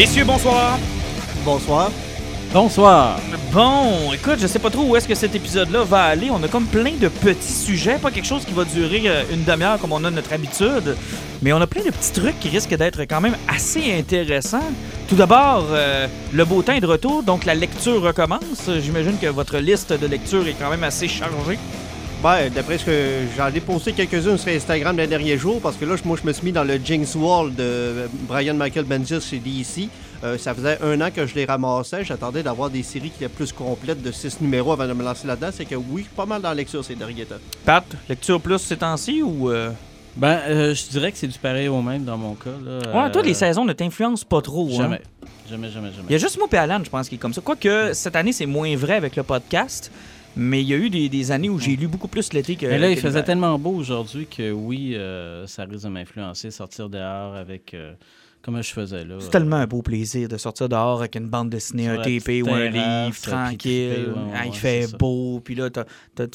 Messieurs, bonsoir. Bonsoir. Bonsoir. Bon, écoute, je sais pas trop où est-ce que cet épisode-là va aller. On a comme plein de petits sujets, pas quelque chose qui va durer euh, une demi-heure comme on a notre habitude, mais on a plein de petits trucs qui risquent d'être quand même assez intéressants. Tout d'abord, euh, le beau temps est de retour, donc la lecture recommence. J'imagine que votre liste de lecture est quand même assez chargée. Ben, d'après ce que j'en ai posté quelques-unes sur Instagram les derniers jours, parce que là, moi, je me suis mis dans le Jinx Wall de Brian Michael Bendis chez DC. Euh, ça faisait un an que je les ramassais. J'attendais d'avoir des séries qui étaient plus complètes de six numéros avant de me lancer là-dedans. C'est que oui, pas mal dans la lecture ces derniers temps. Pat, lecture plus ces temps-ci ou. euh? Ben, euh, je dirais que c'est du pareil au même dans mon cas. Là. Ouais, toi, Euh, les saisons ne t'influencent pas trop. hein? Jamais. Jamais, jamais, jamais. Il y a juste moi et Alan, je pense, qui est comme ça. Quoique, cette année, c'est moins vrai avec le podcast, mais il y a eu des, des années où j'ai lu beaucoup plus l'été que. Mais là, il faisait tellement beau aujourd'hui que oui, euh, ça risque de m'influencer, sortir dehors avec. euh, comme je faisais là? C'est tellement un beau plaisir de sortir dehors avec une bande dessinée, un TP ou un livre, tranquille. ouais, Ah, il ouais, fait beau. Puis là,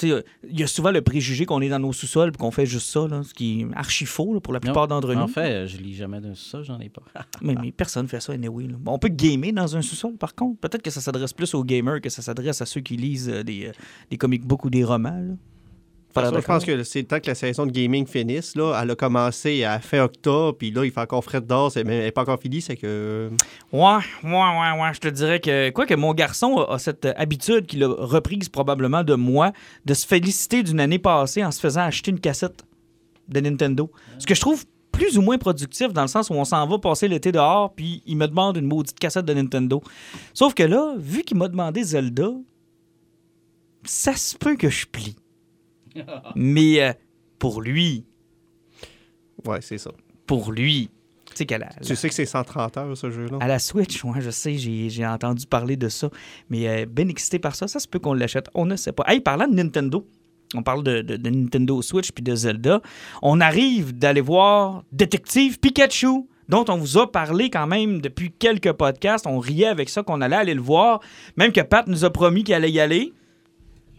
il y a souvent le préjugé qu'on est dans nos sous-sols et qu'on fait juste ça, là, ce qui est archi faux là, pour la plupart d'entre nous. En fait, euh, je lis jamais d'un ça, j'en ai pas. Mais, mais personne fait ça, anyway. là. On peut gamer dans un sous-sol, par contre. Peut-être que ça s'adresse plus aux gamers que ça s'adresse à ceux qui lisent euh, des, euh, des comic books ou des romans. là. De Pas toute l'air façon, je pense que c'est le temps que la saison de gaming finisse. Là. Elle a commencé à fin octobre, puis là, il fait encore frais d'or. C'est- Mais elle n'est pas encore finie, c'est que. Ouais, ouais, ouais, ouais. Je te dirais que, quoi que mon garçon a, a cette habitude qu'il a reprise probablement de moi, de se féliciter d'une année passée en se faisant acheter une cassette de Nintendo. Ce que je trouve plus ou moins productif dans le sens où on s'en va passer l'été dehors, puis il me demande une maudite cassette de Nintendo. Sauf que là, vu qu'il m'a demandé Zelda, ça se peut que je plie. Mais euh, pour lui, Ouais, c'est ça. pour lui, tu sais que c'est 130 heures, ce jeu-là? À la Switch, ouais, je sais, j'ai j'ai entendu parler de ça. Mais euh, ben excité par ça, ça se peut qu'on l'achète. On ne sait pas. Hey, parlant de Nintendo, on parle de, de- de Nintendo Switch puis de Zelda. On arrive d'aller voir Détective Pikachu, dont on vous a parlé quand même depuis quelques podcasts. On riait avec ça qu'on allait aller le voir. Même que Pat nous a promis qu'il allait y aller.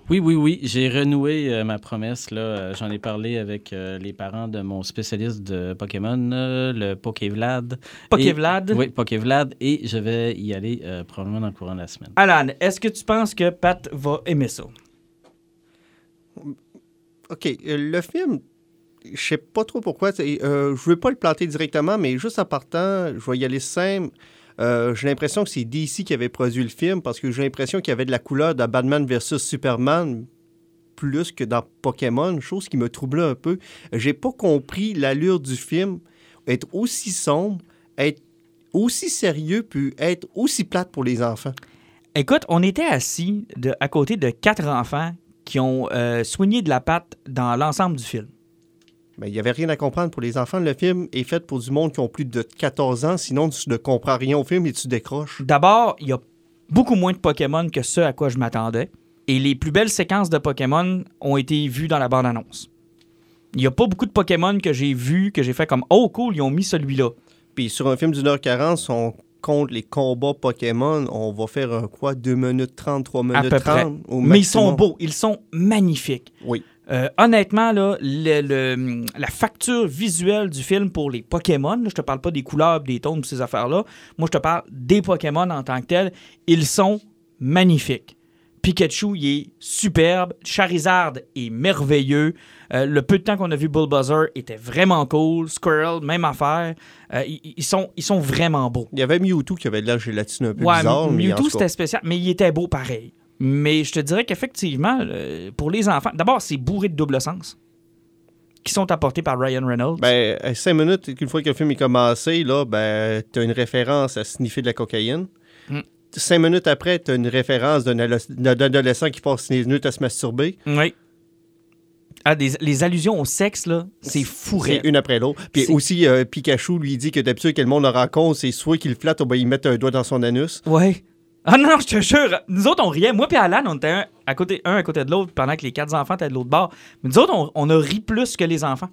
Oui, oui, oui. J'ai renoué euh, ma promesse. là. Euh, J'en ai parlé avec euh, les parents de mon spécialiste de Pokémon, euh, le Pokévlad. Pokévlad? Et- Oui, Pokévlad. Et je vais y aller euh, probablement dans le courant de la semaine. Alan, est-ce que tu penses que Pat va aimer ça? OK, euh, le film, je sais pas trop pourquoi. Euh, je veux pas le planter directement, mais juste en partant, je vais y aller simple. Euh, j'ai l'impression que c'est DC qui avait produit le film parce que j'ai l'impression qu'il y avait de la couleur de Batman versus Superman plus que dans Pokémon, chose qui me troublait un peu. J'ai pas compris l'allure du film être aussi sombre, être aussi sérieux, puis être aussi plate pour les enfants. Écoute, on était assis de, à côté de quatre enfants qui ont euh, soigné de la patte dans l'ensemble du film. Mais il n'y avait rien à comprendre pour les enfants. Le film est fait pour du monde qui ont plus de 14 ans, sinon tu ne comprends rien au film et tu décroches. D'abord, il y a beaucoup moins de Pokémon que ce à quoi je m'attendais. Et les plus belles séquences de Pokémon ont été vues dans la bande-annonce. Il n'y a pas beaucoup de Pokémon que j'ai vus, que j'ai fait comme Oh cool, ils ont mis celui-là. Puis sur un film d'une heure 40, si on compte les combats Pokémon, on va faire un quoi? 2 minutes 30, 3 minutes À peu 30 près. au Mais ils sont beaux, ils sont magnifiques. Oui. Euh, honnêtement, là, le- le- la facture visuelle du film pour les Pokémon, là, je te parle pas des couleurs, des tons, de ces affaires-là. Moi, je te parle des Pokémon en tant que tels. Ils sont magnifiques. Pikachu, il est superbe. Charizard est merveilleux. Euh, le peu de temps qu'on a vu Bulbuzzer était vraiment cool. Squirrel, même affaire. Euh, ils, ils sont, ils sont vraiment beaux. Il y avait Mewtwo qui avait de la gélatine un peu Ouais, bizarre. Mewtwo, c'était spécial, mais il était beau pareil. Mais je te dirais qu'effectivement, euh, pour les enfants, d'abord, c'est bourré de double sens qui sont apportés par Ryan Reynolds. Ben, à 5 minutes, une fois que le film est commencé, là, ben, tu as une référence à sniffer de la cocaïne. Mm. Cinq minutes après, tu as une référence d'un adolescent qui passe ses minutes à se masturber. oui. Ah, des- les allusions au sexe, là, c'est fou C'est une après l'autre. Puis aussi, euh, Pikachu lui dit que d'habitude, que le monde le rencontre, c'est soit qu'il le flatte ou bien il met un doigt dans son anus. Ouais. Ah non, non, je te jure. Nous autres, on riait. Moi et Alan, on était un à côté, un à côté de l'autre pendant que les quatre enfants étaient de l'autre bord. Mais nous autres, on, on a ri plus que les enfants.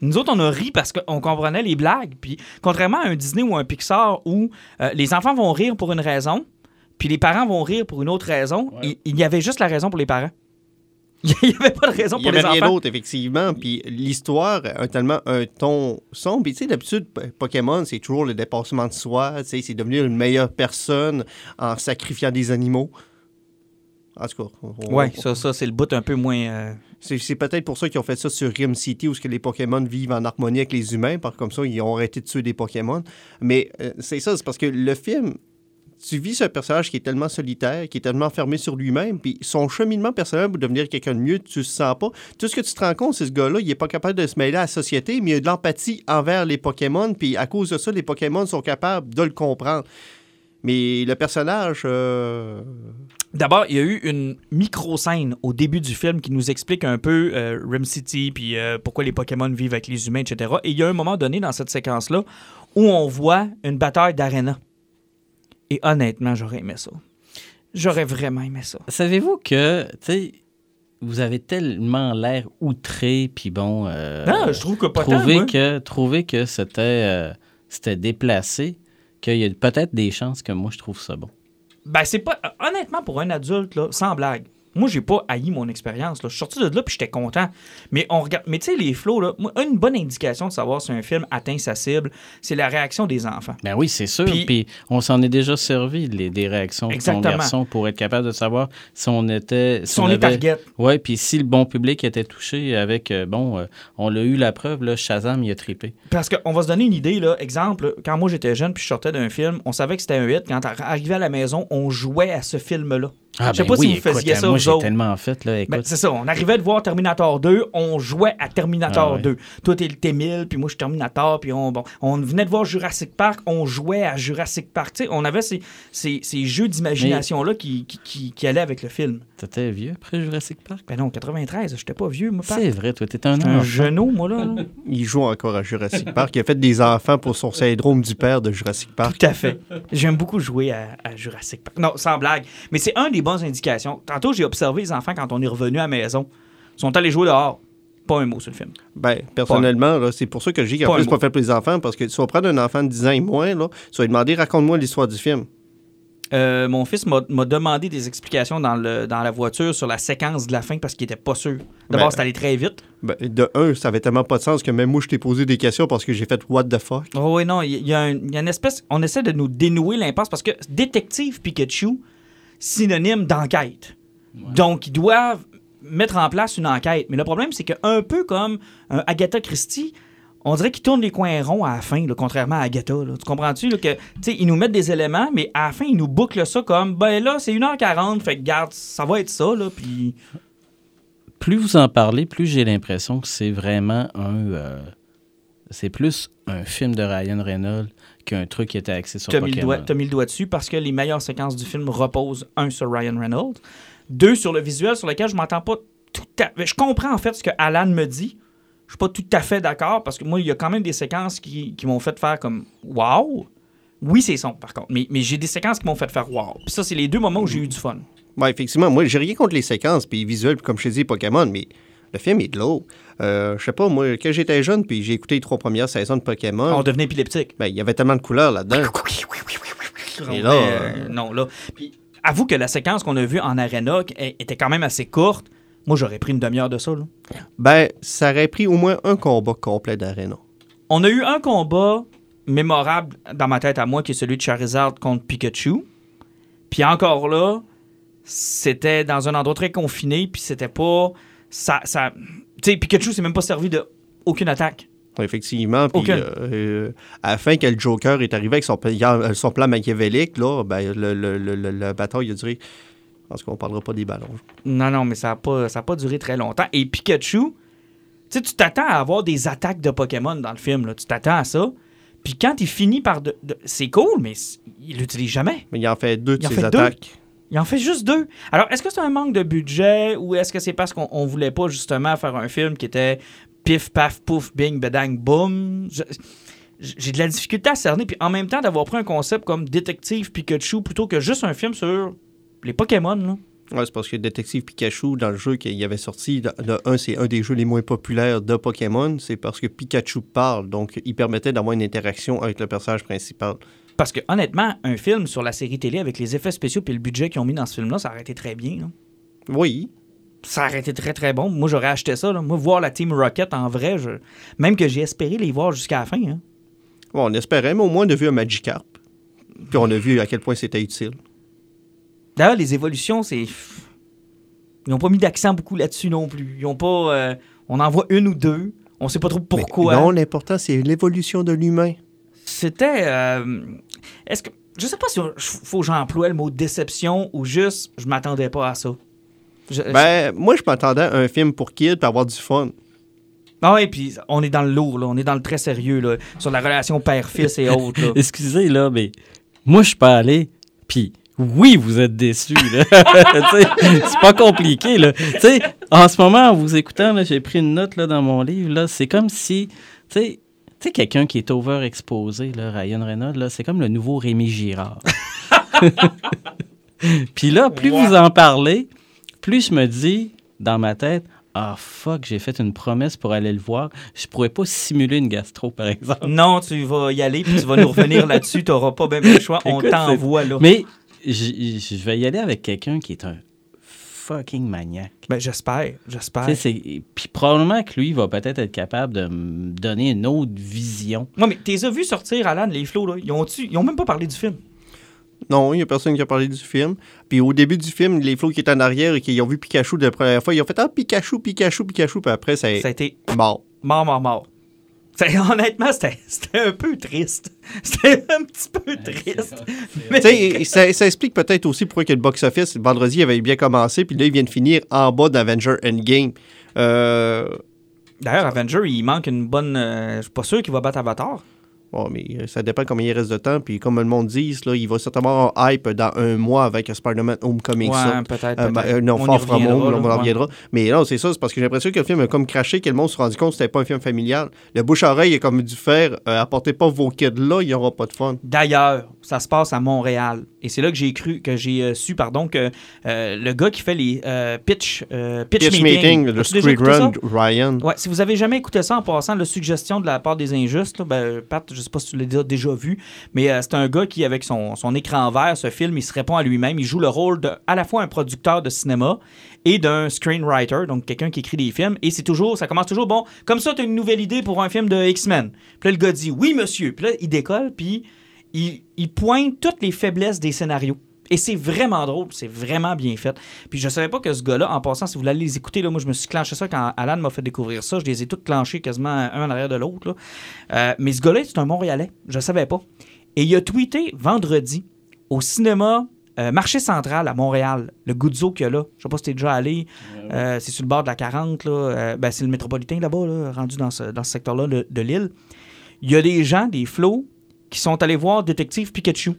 Nous autres, on a ri parce qu'on comprenait les blagues. Puis, contrairement à un Disney ou un Pixar où euh, les enfants vont rire pour une raison, puis les parents vont rire pour une autre raison, il, il y avait juste la raison pour les parents. Il n'y avait pas de raison Il n'y pour les avait rien enfants. d'autre, effectivement. Puis l'histoire a tellement un ton sombre. Puis tu sais, d'habitude, Pokémon, c'est toujours le dépassement de soi. Tu sais, c'est devenir une meilleure personne en sacrifiant des animaux. En tout cas, on- Ouais, ça, ça c'est le bout un peu moins. euh, c'est c'est peut-être pour ça qu'ils ont fait ça sur Rim City, où ce que les Pokémon vivent en harmonie avec les humains. Par comme ça, ils ont arrêté de tuer des Pokémon. Mais euh, c'est ça, c'est parce que le film, tu vis ce personnage qui est tellement solitaire, qui est tellement fermé sur lui-même, puis son cheminement personnel pour devenir quelqu'un de mieux, tu le sens pas. Tout ce que tu te rends compte, c'est ce gars-là, il est pas capable de se mêler à la société, mais il a de l'empathie envers les Pokémon, puis à cause de ça, les Pokémon sont capables de le comprendre. Mais le personnage, euh, D'abord, il y a eu une micro-scène au début du film qui nous explique un peu euh, Rim City, puis euh, pourquoi les Pokémon vivent avec les humains, etc. Et il y a un moment donné dans cette séquence-là où on voit une bataille d'arena. Et honnêtement, j'aurais aimé ça. J'aurais vraiment aimé ça. Savez-vous que, tu sais, vous avez tellement l'air outré, puis bon. euh, non, je trouve que pas tant, trouver moi. que trouver que c'était euh, c'était déplacé, qu'il y a peut-être des chances que moi je trouve ça bon. Ben, c'est pas. Honnêtement, pour un adulte, là, sans blague, moi, j'ai pas haï mon expérience. Je suis sorti de là puis j'étais content. Mais on regarde. Mais tu sais, les flots, là, moi, une bonne indication de savoir si un film atteint sa cible, c'est la réaction des enfants. Ben oui, c'est sûr. Puis- Puis, on s'en est déjà servi les, des réactions de ton garçon pour être capable de savoir si on était. Si on est target. Oui, puis si le bon public était touché avec. euh, bon, euh, on l'a eu la preuve, là, Shazam, il a trippé. Parce qu'on va se donner une idée, là. Exemple, quand moi j'étais jeune puis je sortais d'un film, on savait que c'était un hit. Quand arrivé à la maison, on jouait à ce film-là. Ah, Je sais ben pas si oui, vous écoute, faisiez ça, Moi, autres. tellement fait, là. Écoute, Ben, c'est ça, on arrivait de voir Terminator 2, on jouait à Terminator Ah ouais. 2. Toi, t'es le T-1000, puis moi, je suis Terminator, puis on, bon, on venait de voir Jurassic Park, on jouait à Jurassic Park. Tu sais, on avait ces, ces, ces jeux d'imagination-là qui, qui, qui, qui allaient avec le film. t'étais vieux après Jurassic Park? Ben non, 93, j'étais pas vieux, moi. C'est vrai, toi, t'es un un genou, moi, là. là. il joue encore à Jurassic Park. Il a fait des enfants pour son syndrome du père de Jurassic Park. Tout à fait. J'aime beaucoup jouer à, à Jurassic Park. Non, sans blague. Mais c'est un des bonnes indications. Tantôt, j'ai observé les enfants quand on est revenu à la maison. Ils sont allés jouer dehors. Pas un mot sur le film. Ben, personnellement, c'est pour ça que un plus, pas fait pour les enfants, parce que tu vas prendre un enfant de 10 ans et moins, là, tu vas lui demander, raconte-moi l'histoire du film. Euh, mon fils m'a m'a demandé des explications dans, le, dans la voiture sur la séquence de la fin parce qu'il était pas sûr. D'abord, Ben, c'est allé très vite. Ben, de un, ça avait tellement pas de sens que même moi, je t'ai posé des questions parce que j'ai fait what the fuck? Oh oui, non, il y, un- y a une espèce... On essaie de nous dénouer l'impasse parce que détective Pikachu, synonyme d'enquête. Donc, ils doivent mettre en place une enquête. Mais le problème, c'est qu'un peu comme un Agatha Christie, on dirait qu'ils tournent les coins ronds à la fin, là, contrairement à Agatha. là. Tu comprends-tu? là, que, ils nous mettent des éléments, mais à la fin, ils nous bouclent ça comme, ben là, c'est 1h40, fait que garde, ça va être ça, là, puis... plus vous en parlez, plus j'ai l'impression que c'est vraiment un. euh, c'est plus un film de Ryan Reynolds qu'un truc qui était axé sur T'as mis, le doigt, t'as mis le doigt dessus parce que les meilleures séquences du film reposent, un, sur Ryan Reynolds, deux, sur le visuel sur lequel je m'entends pas tout à fait. Je comprends en fait ce que Alan me dit. Je suis pas tout à fait d'accord parce que moi, il y a quand même des séquences qui, qui m'ont fait faire comme Wow! Oui, c'est son, par contre. Mais, mais j'ai des séquences qui m'ont fait faire Wow! Puis ça, c'est les deux moments où j'ai eu du fun. Ouais, effectivement, moi, j'ai rien contre les séquences, puis visuels, puis comme je te dis, Pokémon, mais le film est de l'eau. Euh, je sais pas, moi, quand j'étais jeune, puis j'ai écouté les trois premières saisons de Pokémon, On devenait épileptique. ben, il y avait tellement de couleurs là-dedans. Et là, euh, non, là. Puis, avoue que la séquence qu'on a vue en Arena était quand même assez courte. Moi, j'aurais pris une demi-heure de ça, là. Ben, ça aurait pris au moins un combat complet d'Arena. On a eu un combat mémorable dans ma tête à moi, qui est celui de Charizard contre Pikachu. Puis encore là, c'était dans un endroit très confiné, puis c'était pas... Ça, ça... Tu sais, Pikachu s'est même pas servi de aucune attaque. Effectivement. Puis euh, euh, à la fin, quand le Joker est arrivé avec son, plan- son plan machiavélique, là, ben, le, le, le, la bataille a duré. Parce qu'on parlera pas des ballons. Non, non, mais ça n'a pas, ça a pas duré très longtemps. Et Pikachu, tu sais, tu t'attends à avoir des attaques de Pokémon dans le film, là. Tu t'attends à ça. Puis quand il finit par... de- de- c'est cool, mais il l'utilise jamais. Mais il en fait deux de Il ses fait deux. attaques. Il en fait juste deux. Alors, est-ce que c'est un manque de budget ou est-ce que c'est parce qu'on on voulait pas justement faire un film qui était pif, paf, pouf, bing, bedang, boum? J'ai de la difficulté à cerner. Puis en même temps, d'avoir pris un concept comme Détective Pikachu plutôt que juste un film sur les Pokémon. Là. Ouais, c'est parce que Détective Pikachu, dans le jeu qu'il y avait sorti, le le 1, c'est un des jeux les moins populaires de Pokémon. C'est parce que Pikachu parle, donc il permettait d'avoir une interaction avec le personnage principal. Parce que honnêtement, un film sur la série télé avec les effets spéciaux et le budget qu'ils ont mis dans ce film-là, ça aurait été très bien. là. Oui. Ça aurait été très très bon. Moi, j'aurais acheté ça. là. Moi, voir la Team Rocket en vrai, je... même que j'ai espéré les voir jusqu'à la fin. hein. Bon, on espérait, mais au moins on a vu un Magikarp. Puis on a vu à quel point c'était utile. D'ailleurs, les évolutions, c'est. Ils n'ont pas mis d'accent beaucoup là-dessus non plus. Ils ont pas. euh, On en voit une ou deux. On sait pas trop pourquoi. Mais non, l'important, c'est l'évolution de l'humain. C'était. euh, Est-ce que. Je sais pas si on- faut que j'emploie le mot déception ou juste je m'attendais pas à ça. Je- Ben, moi, je m'attendais à un film pour kids pour avoir du fun. Ah ouais, puis on est dans le lourd, là. On est dans le très sérieux, là. Sur la relation père-fils et autres, là. Excusez, là, mais moi, je suis pas allé, puis oui, vous êtes déçus, c'est pas compliqué, là. Tu sais, en ce moment, en vous écoutant, là, j'ai pris une note, là, dans mon livre, là. C'est comme si, tu sais, tu sais, quelqu'un qui est overexposé, là, Ryan Reynolds, là, c'est comme le nouveau Rémi Girard. Puis là, plus vous en parlez, plus je me dis, dans ma tête, ah fuck, j'ai fait une promesse pour aller le voir. Je pourrais pas simuler une gastro, par exemple. Non, tu vas y aller, puis tu vas nous revenir là-dessus. Tu n'auras pas bien le choix. On t'envoie, là. Mais je vais y aller avec quelqu'un qui est un fucking maniaque. Ben, j'espère, j'espère. Puis probablement que lui va peut-être être capable de me donner une autre vision. Moi, mais t'es as vu sortir, Alan, les flots, là? Ils ont, ils ont même pas parlé du film. Non, il n'y a personne qui a parlé du film. Puis au début du film, les flots qui étaient en arrière et qui ont vu Pikachu de la première fois, ils ont fait Ah, Pikachu, Pikachu, Pikachu. Puis après, ça Ça a été mort. mort, mort, mort. Ça- honnêtement, c'était c'était un peu triste. C'était un petit peu triste. Mais- Tu sais, ça, ça explique peut-être aussi pourquoi que le box-office, vendredi, avait bien commencé, puis là, il vient de finir en bas d'Avenger Endgame. Euh, D'ailleurs, Avenger, il manque une bonne. euh, je suis pas sûr qu'il va battre Avatar. Bon, mais euh, ça dépend combien il reste de temps, puis comme le monde dit, là, il va certainement avoir hype dans un mois avec Spider-Man Homecoming. Ouais, ça. peut-être. Euh, ben, euh, non, On Far From Home, là, on en ouais. reviendra. Mais non, c'est ça, c'est parce que j'ai l'impression que le film a comme craché, que le monde se rendu compte que c'était pas un film familial. Le bouche-oreille a comme dû faire euh, apportez pas vos kids là, il y aura pas de fun. D'ailleurs, ça se passe à Montréal. Et c'est là que j'ai cru, que j'ai su, pardon, que le gars qui fait les pitch, pitch, Pitch Meeting, le Street? Run, Ryan. Ouais, si vous avez jamais écouté ça en passant, la suggestion de la part des injustes, là, ben, Pat, je sais pas si tu l'as déjà- vu, mais euh, c'est un gars qui, avec son, son écran vert, ce film, il se répond à lui-même. Il joue le rôle de la fois un producteur de cinéma et d'un screenwriter, donc quelqu'un qui écrit des films. Et c'est toujours, ça commence toujours, bon, comme ça, tu as une nouvelle idée pour un film de X-Men. Puis là, le gars dit, oui, monsieur. Puis là, il décolle, puis il, il pointe toutes les faiblesses des scénarios. Et c'est vraiment drôle, c'est vraiment bien fait. Puis je savais pas que ce gars-là, en passant, si vous voulez les écouter, là, moi je me suis clenché ça quand Alan m'a fait découvrir ça. Je les ai tous clenchés quasiment un en arrière de l'autre. Euh, mais ce gars-là, c'est un Montréalais. Je savais pas. Et il a tweeté vendredi au cinéma euh, Marché Central à Montréal, le Guzzo qu'il y a là. Je sais pas si t'es déjà allé. Euh, c'est sur le bord de la 40. Là. Euh, ben, c'est le métropolitain là-bas, là, rendu dans ce, dans ce secteur-là de, de l'île. Il y a des gens, des flots, qui sont allés voir Détective Pikachu.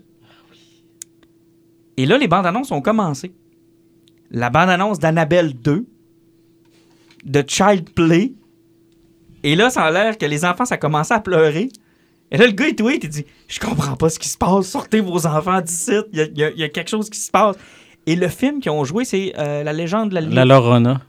Et là, les bandes annonces ont commencé. La bande annonce d'Annabelle 2, de Child Play. Et là, ça a l'air que les enfants, ça commençait à pleurer. Et là, le gars, il tweet, il dit Je comprends pas ce qui se passe, sortez vos enfants d'ici, il y a, y y quelque chose qui se passe. Et le film qu'ils ont joué, c'est euh, La légende de la La Ligue. Lorona,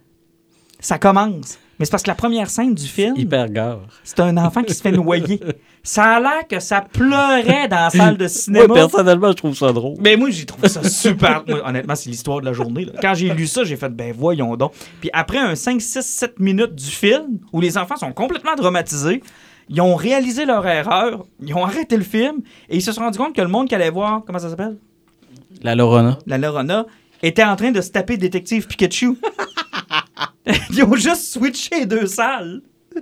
Ça commence. Mais c'est parce que la première scène du film, hyper gare. c'est un enfant qui se fait noyer. Ça a l'air que ça pleurait dans la salle de Moi, cinéma. personnellement, je trouve ça drôle. Mais moi, j'ai trouvé ça super. Moi, honnêtement, c'est l'histoire de la journée. là. Quand j'ai lu ça, j'ai fait, ben voyons donc. Puis après un 5, 6, 7 minutes du film, où les enfants sont complètement traumatisés, ils ont réalisé leur erreur, ils ont arrêté le film, et ils se sont rendus compte que le monde qui allait voir, comment ça s'appelle? La Lorona. La Lorona, était en train de se taper Détective Pikachu. ils ont juste switché les deux salles.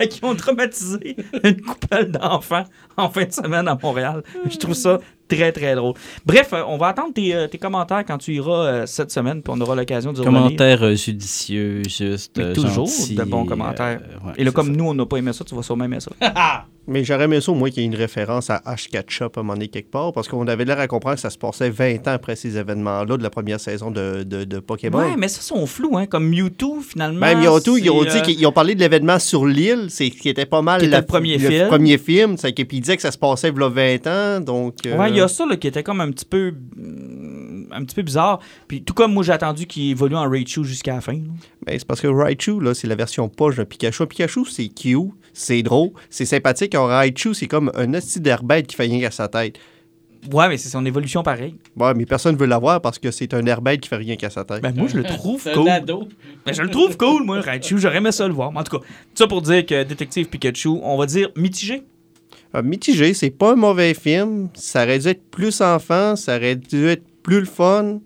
Fait qu'ils ont traumatisé une couple d'enfants en fin de semaine à Montréal. Je trouve ça très, très drôle. Bref, euh, on va attendre tes, euh, tes commentaires quand tu iras euh, cette semaine, puis on aura l'occasion de revenir. Commentaires euh, judicieux, juste. Mais toujours de bons euh, commentaires. ouais, Et là, comme ça. nous, on n'a pas aimé ça, tu vas sûrement aimer ça. Mais j'aurais aimé ça au moins qu'il y ait une référence à Ash Ketchup à un moment donné quelque part, parce qu'on avait l'air à comprendre que ça se passait 20 ans après ces événements-là de la première saison de, de, de Pokémon. Ouais, mais ça, sont flous, hein. Comme Mewtwo, finalement. Même Mewtwo, ils ont dit euh, qu'ils ont parlé de l'événement sur l'île, c'est qui était pas mal était la- le premier film. premier film, c'est qu'ils disaient que ça se passait il y a 20 ans, donc... euh, Ouais, il y a ça là, qui était comme un petit peu mm, un petit peu bizarre. Puis tout comme moi j'ai attendu qu'il évolue en Raichu jusqu'à la fin. Ben, c'est parce que Raichu, là, c'est la version poche de Pikachu. Pikachu, c'est cute, c'est drôle, c'est sympathique. En Raichu, c'est comme un hostie d'herbette qui fait rien qu'à sa tête. Ouais, mais c'est son évolution pareil. Ouais, mais personne veut l'avoir parce que c'est un herbette qui fait rien qu'à sa tête. Ben moi je le trouve C'est un cool. ado. Ben, je le trouve cool, moi, Raichu. J'aurais aimé ça le voir. Mais en tout cas, tout ça pour dire que Détective Pikachu, on va dire mitigé. Euh, mitigé, c'est pas un mauvais film. Ça aurait dû être plus enfant, ça aurait dû être plus le fun.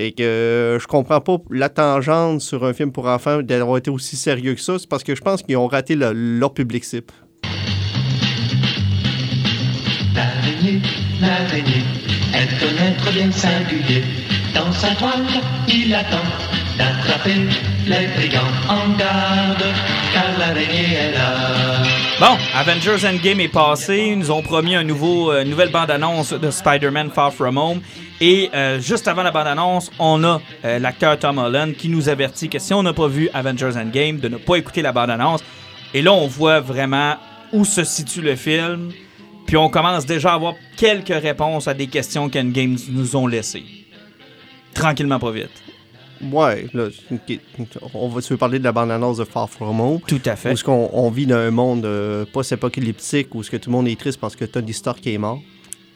C'est que euh, je comprends pas la tangente sur un film pour enfants d'avoir été aussi sérieux que ça. C'est parce que je pense qu'ils ont raté le- leur public cible. L'araignée, l'araignée, est un être bien singulier. Dans sa toile, il attend d'attraper les brigands en garde, car l'araignée est là. Bon, Avengers Endgame est passé. Ils nous ont promis un nouveau, euh, une nouvelle bande-annonce de Spider-Man Far From Home. Et euh, juste avant la bande-annonce, on a euh, l'acteur Tom Holland qui nous avertit que si on n'a pas vu Avengers Endgame, de ne pas écouter la bande-annonce. Et là, on voit vraiment où se situe le film. Puis on commence déjà à avoir quelques réponses à des questions qu'Endgame nous ont laissées. Tranquillement, pas vite. Ouais, là, on va, tu veux parler de la bande-annonce de Far From Home? Tout à fait. est-ce qu'on on vit dans un monde euh, post-apocalyptique où est-ce que tout le monde est triste parce que Tony Stark est mort?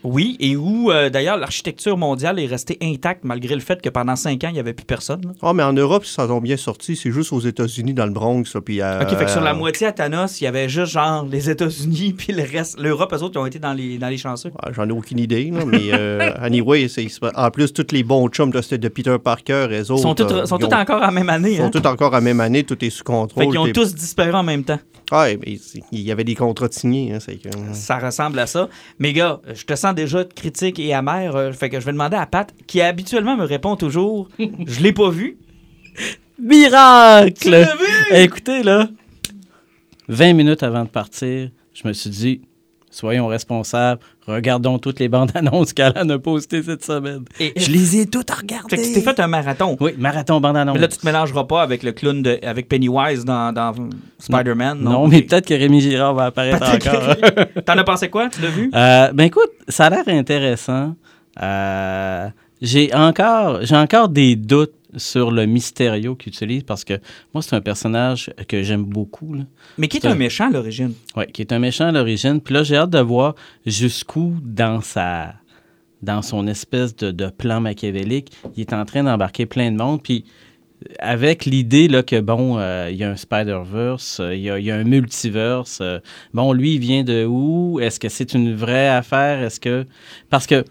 Oui, et où euh, d'ailleurs l'architecture mondiale est restée intacte malgré le fait que pendant cinq ans, il n'y avait plus personne. Ah, mais en Europe, ça ont bien sorti. C'est juste aux États-Unis, dans le Bronx. là, puis, euh, OK, fait que sur la moitié à Thanos, il y avait juste genre les États-Unis, puis le reste, l'Europe, eux autres, ils ont été dans les, dans les chanceux. Ah, J'en ai aucune idée, là, mais euh, anyway, en plus, tous les bons chums de, de Peter Parker, les autres. sont tous, euh, sont tous ont- encore en même année. ils sont Hein? tous encore à la même année, tout est sous contrôle. Fait qu'ils ont tous disparu en même temps. Ah, mais il y avait des contrats signés. Hein, c'est que... Ça ressemble à ça. Mais gars, je te sens déjà critique et amer. euh, fait que je vais demander à Pat, qui habituellement me répond toujours Je l'ai pas vu. Miracle! vu? Écoutez, là, 20 minutes avant de partir, je me suis dit, soyons responsables, regardons toutes les bandes annonces qu'Alan a postées cette semaine. Et- je les ai toutes regardées. Fait que tu t'es fait un marathon. Oui, marathon bande annonce. Mais là, tu te mélangeras pas avec le clown de, avec Pennywise dans, dans Spider-Man. non, mais peut-être que Rémi Girard va apparaître encore. T'en as pensé quoi? Tu l'as vu? Euh, ben écoute, ça a l'air intéressant. Euh, j'ai encore, j'ai encore des doutes sur le Mysterio qu'il utilise parce que moi, c'est un personnage que j'aime beaucoup. Là. Mais qui est un un- méchant à l'origine? Ouais, qui est un méchant à l'origine. Puis là, j'ai hâte de voir jusqu'où dans sa dans son espèce de, de plan machiavélique, il est en train d'embarquer plein de monde. Puis avec l'idée là, que, bon, euh, il y a un Spider-Verse, euh, il y, a, il y a un multiverse. euh, bon, lui, il vient de où? Est-ce que c'est une vraie affaire? Est-ce que... Parce que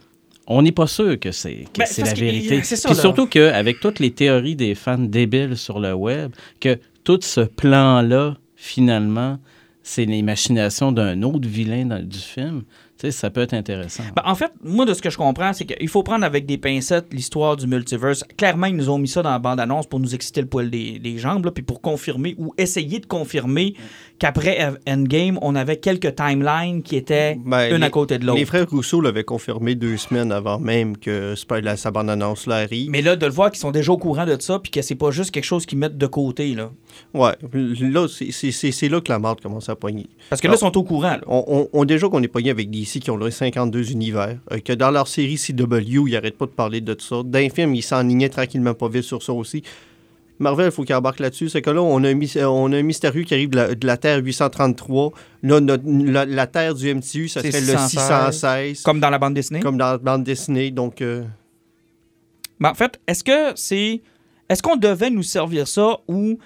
on n'est pas sûr que c'est que Ben, la que- vérité. c'est ça, Puis surtout qu'avec toutes les théories des fans débiles sur le web, que tout ce plan-là, finalement, c'est les machinations d'un autre vilain dans, du film, sais, ça peut être intéressant. Ben, en fait, moi, de ce que je comprends, c'est qu'il faut prendre avec des pincettes l'histoire du multiverse. Clairement, ils nous ont mis ça dans la bande-annonce pour nous exciter le poil des, des jambes, là, puis pour confirmer ou essayer de confirmer qu'après Endgame, on avait quelques timelines qui étaient Ben, une les- à côté de l'autre. Les frères Rousseau l'avaient confirmé deux semaines avant même que la- sa bande-annonce là arrive. Mais là, de le voir qu'ils sont déjà au courant de ça, puis que c'est pas juste quelque chose qu'ils mettent de côté, là. Ouais, là, c'est- là que la marde commence à pogner. Parce que là, ils sont au courant, là. On, on- on- déjà qu'on est pogné avec DC qui ont là 52 univers, euh, que dans leur série CW, ils n'arrêtent pas de parler de tout ça. D'un film, ils s'enlignaient tranquillement pas vite sur ça aussi. Marvel, il faut qu'il embarque là-dessus. C'est que là, on a, un, on a un mystérieux qui arrive de la, de la Terre 833. Là, notre- la, la Terre du MCU, ça C'est serait le 616. 616. Comme dans la bande dessinée. Comme dans la bande dessinée. Donc, euh, en fait, est-ce que c'est. Est-ce qu'on devait nous servir ça ou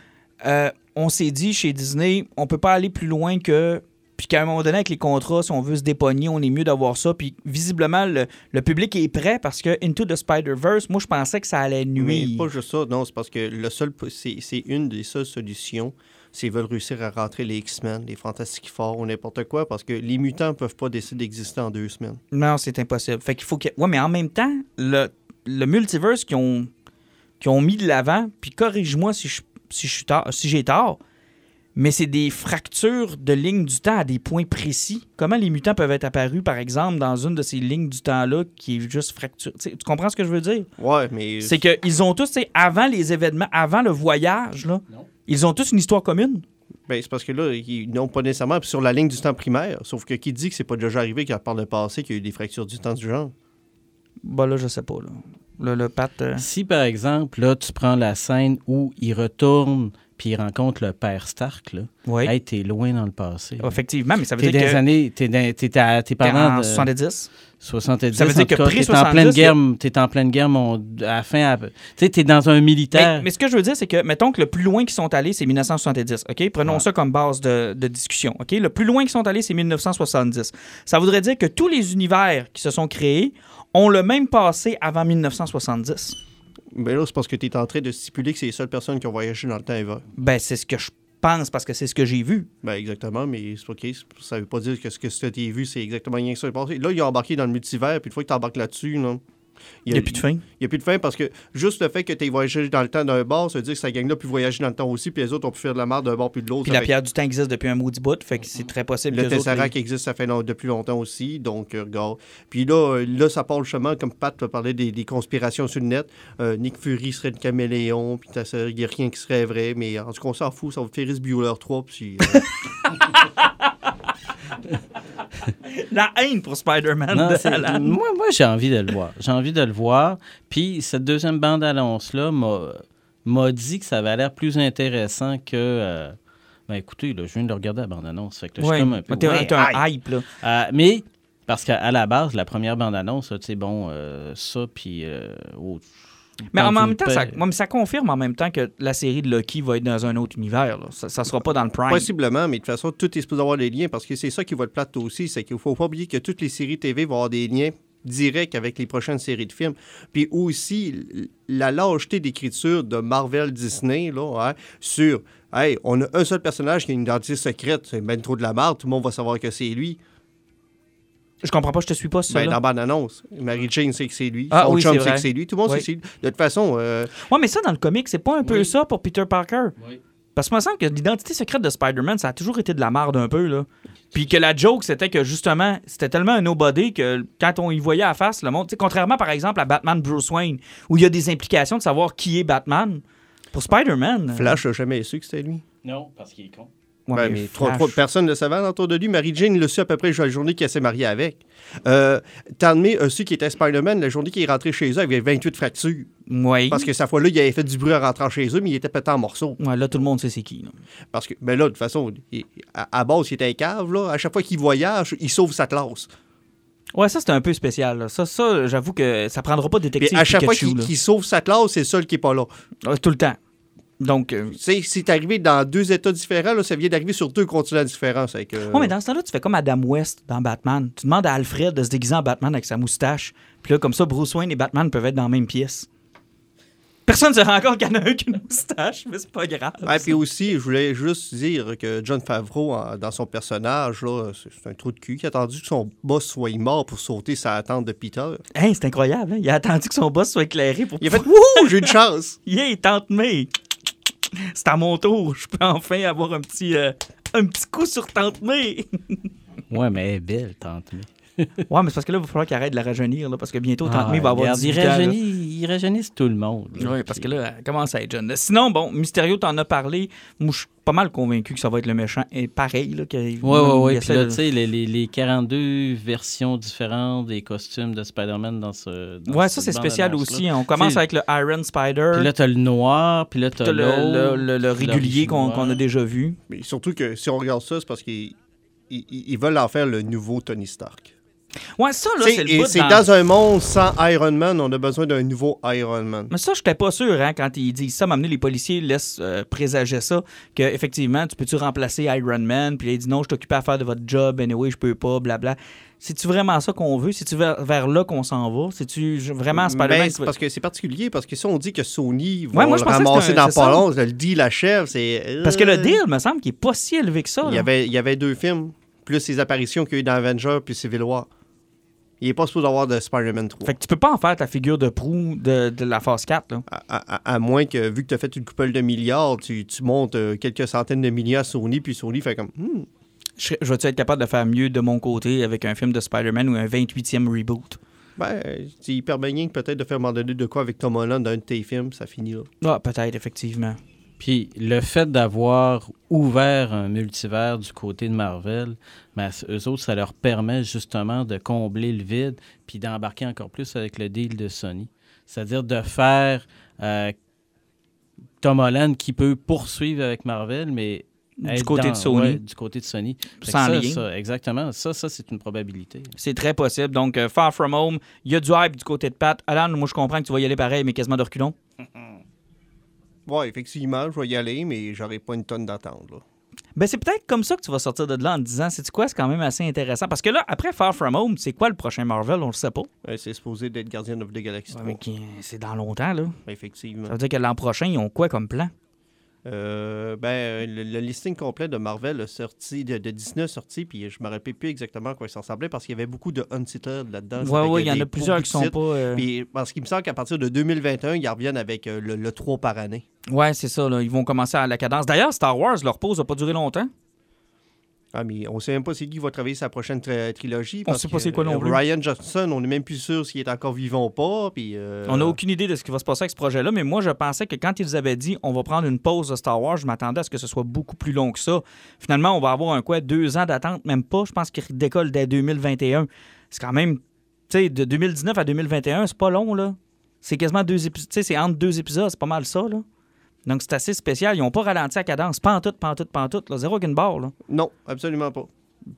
euh, on s'est dit chez Disney, on peut pas aller plus loin que. Puis qu'à un moment donné, avec les contrats, si on veut se dépogner, on est mieux d'avoir ça. Puis visiblement, le, le public est prêt parce que Into the Spider-Verse, moi, je pensais que ça allait mais nuire. pas juste ça. Non, c'est parce que le seul, c'est une des seules solutions. S'ils veulent réussir à rentrer les X-Men, les Fantastiques Forts ou n'importe quoi, parce que les mutants peuvent pas décider d'exister en deux semaines. Non, c'est impossible. Fait qu'il faut que. Ouais, mais en même temps, le, le multiverse qu'ils ont, ont mis de l'avant, puis corrige-moi si je si je suis tard- si j'ai tort, mais c'est des fractures de lignes du temps à des points précis. Comment les mutants peuvent être apparus, par exemple, dans une de ces lignes du temps-là qui est juste fracture? Tu comprends ce que je veux dire? Ouais, mais. C'est qu'ils ont tous, tu sais, avant les événements, avant le voyage, là, ils ont tous une histoire commune. Ben, c'est parce que là, ils n'ont pas nécessairement sur la ligne du temps primaire. Sauf que qui dit que c'est pas déjà arrivé qu'à part le passé qu'il y a eu des fractures du temps du genre? Bah là, je sais pas. Là. Le, le Pat. euh, Si, par exemple, là, tu prends la scène où il retourne puis il rencontre le père Stark, là, Oui. hey, t'es loin dans le passé. Effectivement, mais ça veut T'es dire dans que. années... T'es, dans- t'es, à- t'es t'es pendant... en de- 70. 70. Ça veut dire en que t'es en pré-70, pleine guerre, t'es en pleine guerre, mon, à la fin, à- tu sais, t'es dans un militaire. Mais, mais ce que je veux dire, c'est que, mettons que le plus loin qu'ils sont allés, c'est 1970. OK? Prenons Ouais. ça comme base de, de discussion. OK? Le plus loin qu'ils sont allés, c'est 1970. Ça voudrait dire que tous les univers qui se sont créés ont le même passé avant 1970. Ben là, c'est parce que tu es en train de stipuler que c'est les seules personnes qui ont voyagé dans le temps. Ben, c'est ce que je pense parce que c'est ce que j'ai vu. Ben exactement, mais c'est OK. Ça veut pas dire que ce que tu as vu, c'est exactement rien que ça. Là, ils ont embarqué dans le multivers, puis une fois que tu embarques là-dessus, là, Il n'y a plus de fin. Il n'y a plus de fin parce que juste le fait que tu aies voyagé dans le temps d'un bord, ça veut dire que cette gang-là a pu voyager dans le temps aussi, puis les autres ont pu faire de la merde d'un bord puis de l'autre. Puis Ça la pierre du temps existe depuis un maudit bout, fait que c'est très possible Le Tesseract existe, ça fait long- depuis longtemps aussi, donc euh, regarde. Puis là, euh, là, ça parle justement, comme Pat parler des, des conspirations sur le net. Euh, Nick Fury serait le caméléon, puis il n'y a rien qui serait vrai, mais en tout cas, on s'en fout, ça va Ferris Bueller 3, puis... euh, La haine pour Spider-Man moi, moi j'ai envie de le voir. J'ai envie de le voir. Puis cette deuxième bande-annonce-là m'a, dit que ça avait l'air plus intéressant que. euh, ben écoutez, là, je viens de regarder la bande-annonce. Fait que là, je Ouais. suis comme un peu. T'es ouais, t'es un hype, là. Euh, mais, parce qu'à la base, la première bande-annonce, tu sais, bon, euh, ça, puis. oh, Mais en même me temps, ça, payes- moi, mais ça confirme en même temps que la série de Loki va être dans un autre univers. là. Ça, ça sera pas dans le Prime. Possiblement, mais de toute façon, tout est supposé avoir des liens parce que c'est ça qui va être plate aussi, c'est qu'il ne faut pas oublier que toutes les séries TV vont avoir des liens directs avec les prochaines séries de films. Puis aussi, la lâcheté d'écriture de Marvel Disney, là, hein, sur Hey, on a un seul personnage qui a une identité secrète, c'est ben trop de la merde, tout le monde va savoir que c'est lui. Je comprends pas, je te suis pas, ça. Ben, dans bande annonce. Mary Jane sait que c'est lui. Ah Son oui, chum sait que c'est lui. Tout le monde Oui. sait que c'est lui. De toute façon, euh, Ouais, mais ça, dans le comic, c'est pas un peu Oui. ça pour Peter Parker. Oui. Parce que me semble que l'identité secrète de Spider-Man, ça a toujours été de la merde un peu, là. Puis que la joke, c'était que justement, c'était tellement un nobody que quand on y voyait à face, le monde. tu sais, Contrairement, par exemple, à Batman Bruce Wayne, où il y a des implications de savoir qui est Batman. Pour Spider-Man. euh, Flash n'a jamais su que c'était lui. Non, parce qu'il est con. Ouais, Ben, mais mais trop, Flash- trop- personne ne le savait autour de lui. Mary Jane le su à peu près la journée qu'elle s'est mariée avec. Euh, Tanmay a su qu'il était Spider-Man la journée qu'il est rentré chez eux avec 28 fractures. Ouais. Parce que cette fois-là, il avait fait du bruit en rentrant chez eux, mais il était pété en morceaux. Ouais, là, tout le monde sait c'est qui. là. Parce que, mais là, de toute façon, il- à, à base, il était un cave. Là. À chaque fois qu'il voyage, il sauve sa classe. Ouais, ça, c'était un peu spécial. là. Ça, ça j'avoue que ça prendra pas Mais détective à chaque fois qu'il sauve sa classe, c'est le seul qui n'est pas là. Ouais, tout le temps. Donc, euh, c'est arrivé dans deux états différents, là, ça vient d'arriver sur deux continents différents. Que, Ouais, mais dans ce temps-là, tu fais comme Adam West dans Batman. Tu demandes à Alfred de se déguiser en Batman avec sa moustache. Puis là, comme ça, Bruce Wayne et Batman peuvent être dans la même pièce. Personne ne se rend compte qu'il y en a un qui a une moustache, mais c'est pas grave. Ouais, puis aussi, je voulais juste dire que John Favreau, en- dans son personnage, c'est un trou de cul qui a attendu que son boss soit mort pour sauter sa tente de Peter. Hey, c'est incroyable. hein? Il a attendu que son boss soit éclairé pour Il a fait Wouhou, j'ai une chance! Yeah, tante May! C'est à mon tour. Je peux enfin avoir un petit, euh, un petit coup sur tante May. Ouais, mais elle est belle, tante. ouais, mais c'est parce que là, il va falloir qu'il arrête de la rajeunir, là, parce que bientôt, tante Ah, May va avoir regarde, 18 ils, ans. là. rajeunissent, ils rajeunissent tout le monde. Oui, parce que là, elle commence à être jeune. Sinon, bon, Mysterio, t'en as parlé. Moi, je suis pas mal convaincu que ça va être le méchant. Et pareil, là. qu'il- Oui, oui, oui. Puis là, tu sais, les, les, les 42 versions différentes des costumes de Spider-Man dans ce. dans Ouais, ça, c'est spécial aussi. On commence T'sais, avec le Iron Spider. Puis là, t'as le noir, puis là, t'as le, le, le- le régulier qu'on qu'on a déjà vu. Mais surtout que si on regarde ça, c'est parce qu'ils ils- ils veulent en faire le nouveau Tony Stark. Ouais, ça, là, c'est le bout c'est dans- dans un monde sans Iron Man, on a besoin d'un nouveau Iron Man. Mais ça, j'étais pas sûr, hein, quand ils disent ça. M'amener les policiers laissent euh, présager ça, que effectivement, tu peux-tu remplacer Iron Man? Puis là, il dit non, je t'occupe à faire de votre job, anyway, je peux pas, blabla. C'est-tu vraiment ça qu'on veut? C'est-tu vers, vers là qu'on s'en va? C'est-tu vraiment Spider-Man? Ben, qui parce que c'est particulier, parce que si on dit que Sony va Ouais, moi, je le ramasser dans pas long, le deal achève, c'est... Parce que le euh, deal, me semble, qu'il est pas si élevé que ça. Il y avait, il y avait deux films, plus les apparitions qu'il y a eu dans Avenger puis Civil War. Il est pas supposé avoir de Spider-Man 3. Fait que tu peux pas en faire ta figure de proue de, de la phase 4. Là. À, à- à moins que, vu que tu as fait une couple de milliards, tu, tu montes euh, quelques centaines de milliards à Sony, puis Sony fait comme. Hmm, Je, je vais-tu être capable de faire mieux de mon côté avec un film de Spider-Man ou un 28e reboot? ben, c'est hyper bien peut-être de faire un moment donné de quoi avec Tom Holland dans un de tes films, ça finit là. Ah, peut-être, effectivement. Puis le fait d'avoir ouvert un multivers du côté de Marvel, ben, eux autres, ça leur permet justement de combler le vide puis d'embarquer encore plus avec le deal de Sony. C'est-à-dire de faire euh, Tom Holland qui peut poursuivre avec Marvel, mais Du côté dans- de Sony. ouais, du côté de Sony. Sans ça, lien. ça, exactement. Ça, ça c'est une probabilité. C'est très possible. Donc, euh, Far From Home, il y a du hype du côté de Pat. Alan, moi, je comprends que tu vas y aller pareil, mais quasiment de reculons. Ouais, effectivement, je vais y aller, mais j'aurai pas une tonne d'attente. Ben, c'est peut-être comme ça que tu vas sortir de là en te disant, c'est quoi, c'est quand même assez intéressant. Parce que là, après Far From Home, c'est quoi le prochain Marvel? On le sait pas. Ouais, c'est supposé d'être Guardian of the Galaxy 3. Ouais, mais qui- c'est dans longtemps, là. Effectivement. Ça veut dire que l'an prochain, ils ont quoi comme plan? Euh, ben, le, le listing complet de Marvel a sorti, de, de Disney a sorti, puis je me rappelle plus exactement à quoi ça ressemblait parce qu'il y avait beaucoup de Untitled là-dedans. Ouais, que il y en a plusieurs qui sont pas. euh, Puis, parce qu'il me semble qu'à partir de 2021, ils reviennent avec euh, le, le 3 par année. Ouais, c'est ça, là. Ils vont commencer à la cadence. D'ailleurs, Star Wars, leur pause n'a pas duré longtemps. Ah, mais on sait même pas c'est qui va travailler sa prochaine tri- trilogie. On parce sait pas c'est quoi non euh, plus. Ryan Johnson, on n'est même plus sûr s'il est encore vivant ou pas. Puis, euh, On n'a aucune idée de ce qui va se passer avec ce projet-là, mais moi, je pensais que quand ils avaient dit on va prendre une pause de Star Wars, je m'attendais à ce que ce soit beaucoup plus long que ça. Finalement, on va avoir un quoi, deux ans d'attente, même pas. Je pense qu'il décolle dès 2021. C'est quand même, tu sais, de 2019 à 2021, c'est pas long, là. C'est quasiment deux épisodes. Tu sais, c'est entre deux épisodes, c'est pas mal ça, là. Donc, c'est assez spécial. Ils n'ont pas ralenti la cadence. Pas en tout, pas en tout, pas en tout. Là. Zéro aucune barre, là. Non, absolument pas.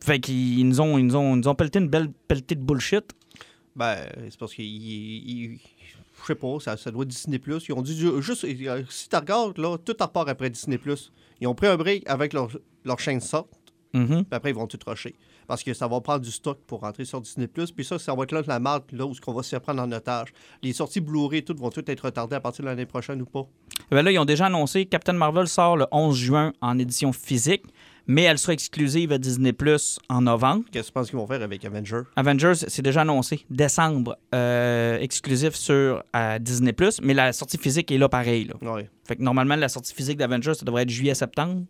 Fait qu'ils nous ont, ils nous ont, ils nous ont pelleté une belle pelletée de bullshit. Ben, c'est parce que. Je sais pas, ça, ça doit être Disney. Ils ont dit ju- juste. euh, Si tu regardes, là, tout repart après Disney. Ils ont pris un break avec leur, leur chaîne sorte. Mhm. Puis après, ils vont tout rusher. Parce que ça va prendre du stock pour rentrer sur Disney+. Puis ça, ça va être là la marque là, où on va se prendre en otage. Les sorties Blu-ray, toutes vont toutes être retardées à partir de l'année prochaine ou pas. Ben là, ils ont déjà annoncé Captain Marvel sort le 11 juin en édition physique, mais elle sera exclusive à Disney Plus en novembre. Qu'est-ce que tu penses qu'ils vont faire avec Avenger? Avengers, c'est déjà annoncé. Décembre, euh, exclusif sur euh, Disney Plus, mais la sortie physique est là pareil. Là. Ouais. Fait que normalement, la sortie physique d'Avengers, ça devrait être juillet-septembre.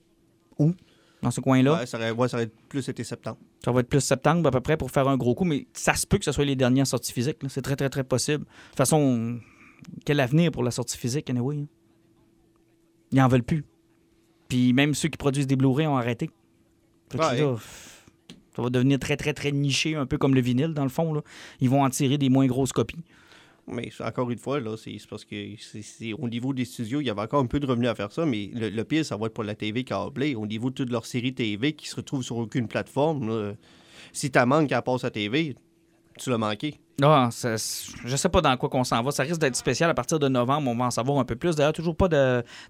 Ou? Dans ce coin-là? Ouais, ça aurait, ouais, ça aurait plus été septembre. Ça va être plus septembre à peu près pour faire un gros coup, mais ça se peut que ce soit les dernières sorties physiques. C'est très, très, très possible. De toute façon, quel avenir pour la sortie physique, anyway? hein? Ils n'en veulent plus. Puis même ceux qui produisent des Blu-ray ont arrêté. Ouais. là, ça va devenir très, très, très niché, un peu comme le vinyle, dans le fond. Là. Ils vont en tirer des moins grosses copies. Mais encore une fois, là, c'est parce que c'est au niveau des studios, il y avait encore un peu de revenus à faire ça, mais le, pire, ça va être pour la TV câblée. Au niveau de toutes leurs séries TV qui se retrouvent sur aucune plateforme, si t'as manque qu'elle passe à TV, tu l'as manqué. Ah, ça- je sais pas dans quoi qu'on s'en va. Ça risque d'être spécial à partir de novembre. On va en savoir un peu plus. D'ailleurs, toujours pas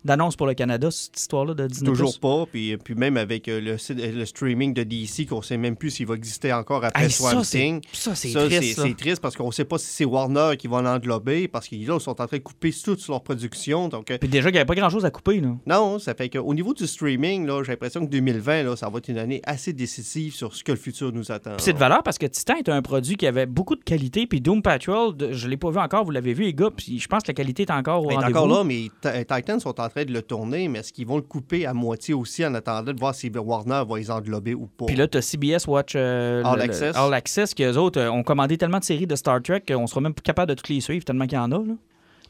d'annonce pour le Canada, cette histoire-là de Disney+. Toujours pas. Puis, puis même avec euh, le, site- le streaming de DC, qu'on sait même plus s'il va exister encore après Hey, Swamp ça, c'est Thing. ça, c'est Ça, triste. c'est ça. c'est triste parce qu'on sait pas si c'est Warner qui va l'englober parce qu'ils sont en train de couper toute leur production. Donc, euh, Puis déjà qu'il n'y avait pas grand-chose à couper. Là. non, ça fait qu'au niveau du streaming, j'ai l'impression que 2020, là, ça va être une année assez décisive sur ce que le futur nous attend. C'est de valeur parce que Titan est un produit qui avait beaucoup de qualité. Puis Doom Patrol, je l'ai pas vu encore, vous l'avez vu, les gars. Puis je pense que la qualité est encore au rendez-vous. encore là, mais Ti- Titans sont en train de le tourner, mais est-ce qu'ils vont le couper à moitié aussi en attendant de voir si Warner va les englober ou pas? Puis là, tu as CBS Watch euh, All le- le- Access. All Access, qui eux autres euh, ont commandé tellement de séries de Star Trek qu'on sera même plus capable de toutes les suivre, tellement qu'il y en a. Là.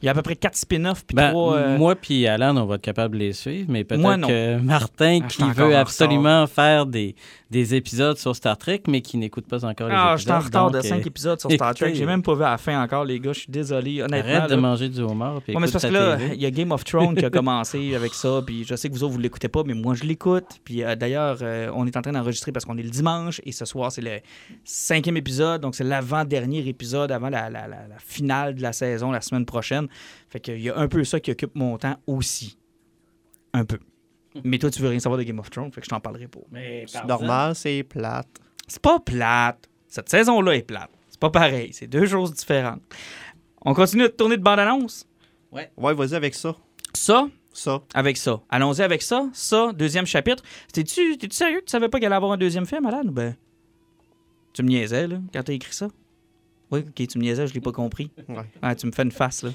Il y a à peu près quatre spin-offs, puis Ben, trois. euh, Moi puis Alan, on va être capable de les suivre, mais Moi, peut-être que Martin, Ah, qui veut en absolument faire des, des épisodes sur Star Trek, mais qui n'écoute pas encore les Ah, épisodes. je suis en retard de 5 euh, épisodes sur Star Trek. J'ai même pas vu à la fin encore, les gars. Je suis désolé. Honnêtement. Arrête de manger du homard. Puis Ouais, mais c'est écoute parce que là, il y a Game of Thrones qui a commencé avec ça, puis je sais que vous autres, vous l'écoutez pas, mais moi, je l'écoute. Puis euh, d'ailleurs, euh, on est en train d'enregistrer parce qu'on est le dimanche, et ce soir, c'est le cinquième épisode, donc c'est l'avant-dernier épisode avant la, la- la- la finale de la saison la semaine prochaine. Fait qu'il y a un peu ça qui occupe mon temps aussi. Un peu. Mais toi, tu veux rien savoir de Game of Thrones, fait que je t'en parlerai pas. C'est normal, c'est plate. C'est pas plate. Cette saison-là est plate. C'est pas pareil. C'est deux choses différentes. On continue de tourner de bande-annonce? Ouais, vas-y avec ça. Ça, Ça. avec ça. Allons-y avec ça. Ça, deuxième chapitre. T'es-tu t'es-tu sérieux? Que tu savais pas qu'il allait avoir un deuxième film, Alan? ou Ben, tu me niaisais, là, quand t'as écrit ça? Oui, ok, tu me niaisais, je l'ai pas compris. Ouais. Ah, tu me fais une face, là.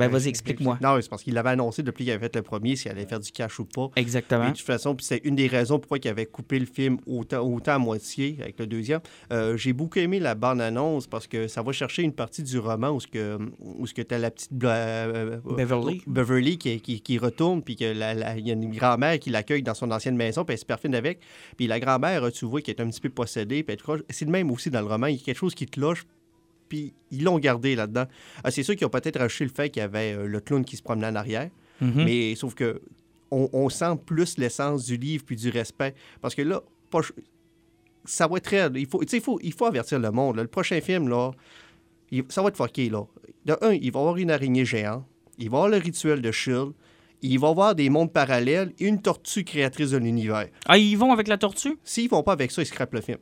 Ben, vas-y, explique-moi. Non, c'est parce qu'il avait annoncé depuis qu'il avait fait le premier s'il allait faire du cash ou pas. Et Exactement. de toute façon, puis c'est une des raisons pourquoi il avait coupé le film autant, autant à moitié avec le deuxième. Euh, J'ai beaucoup aimé la bande-annonce parce que ça va chercher une partie du roman où ce que, où ce que tu as la petite euh, Beverly. Beverly qui, qui, qui retourne, puis qu'il y a une grand-mère qui l'accueille dans son ancienne maison, puis elle se perfine avec. Puis la grand-mère, tu vois, qui est un petit peu possédée, puis. C'est le même aussi dans le roman. Il y a quelque chose qui te loge, puis ils l'ont gardé là-dedans. Ah, c'est sûr qu'ils ont peut-être rajouté le fait qu'il y avait euh, le clown qui se promenait en arrière. Mhm. Mais sauf que on, on sent plus l'essence du livre puis du respect. Parce que là, pas ça va être très. Il faut, tu sais, il faut, il faut avertir le monde. là. Le prochain film, là, il- ça va être fucké. Là. De un, il va y avoir une araignée géante. Il va y avoir le rituel de Shield. Il va y avoir des mondes parallèles et une tortue créatrice de l'univers. Ah, ils vont avec la tortue? S'ils vont pas avec ça, ils scrapent le film.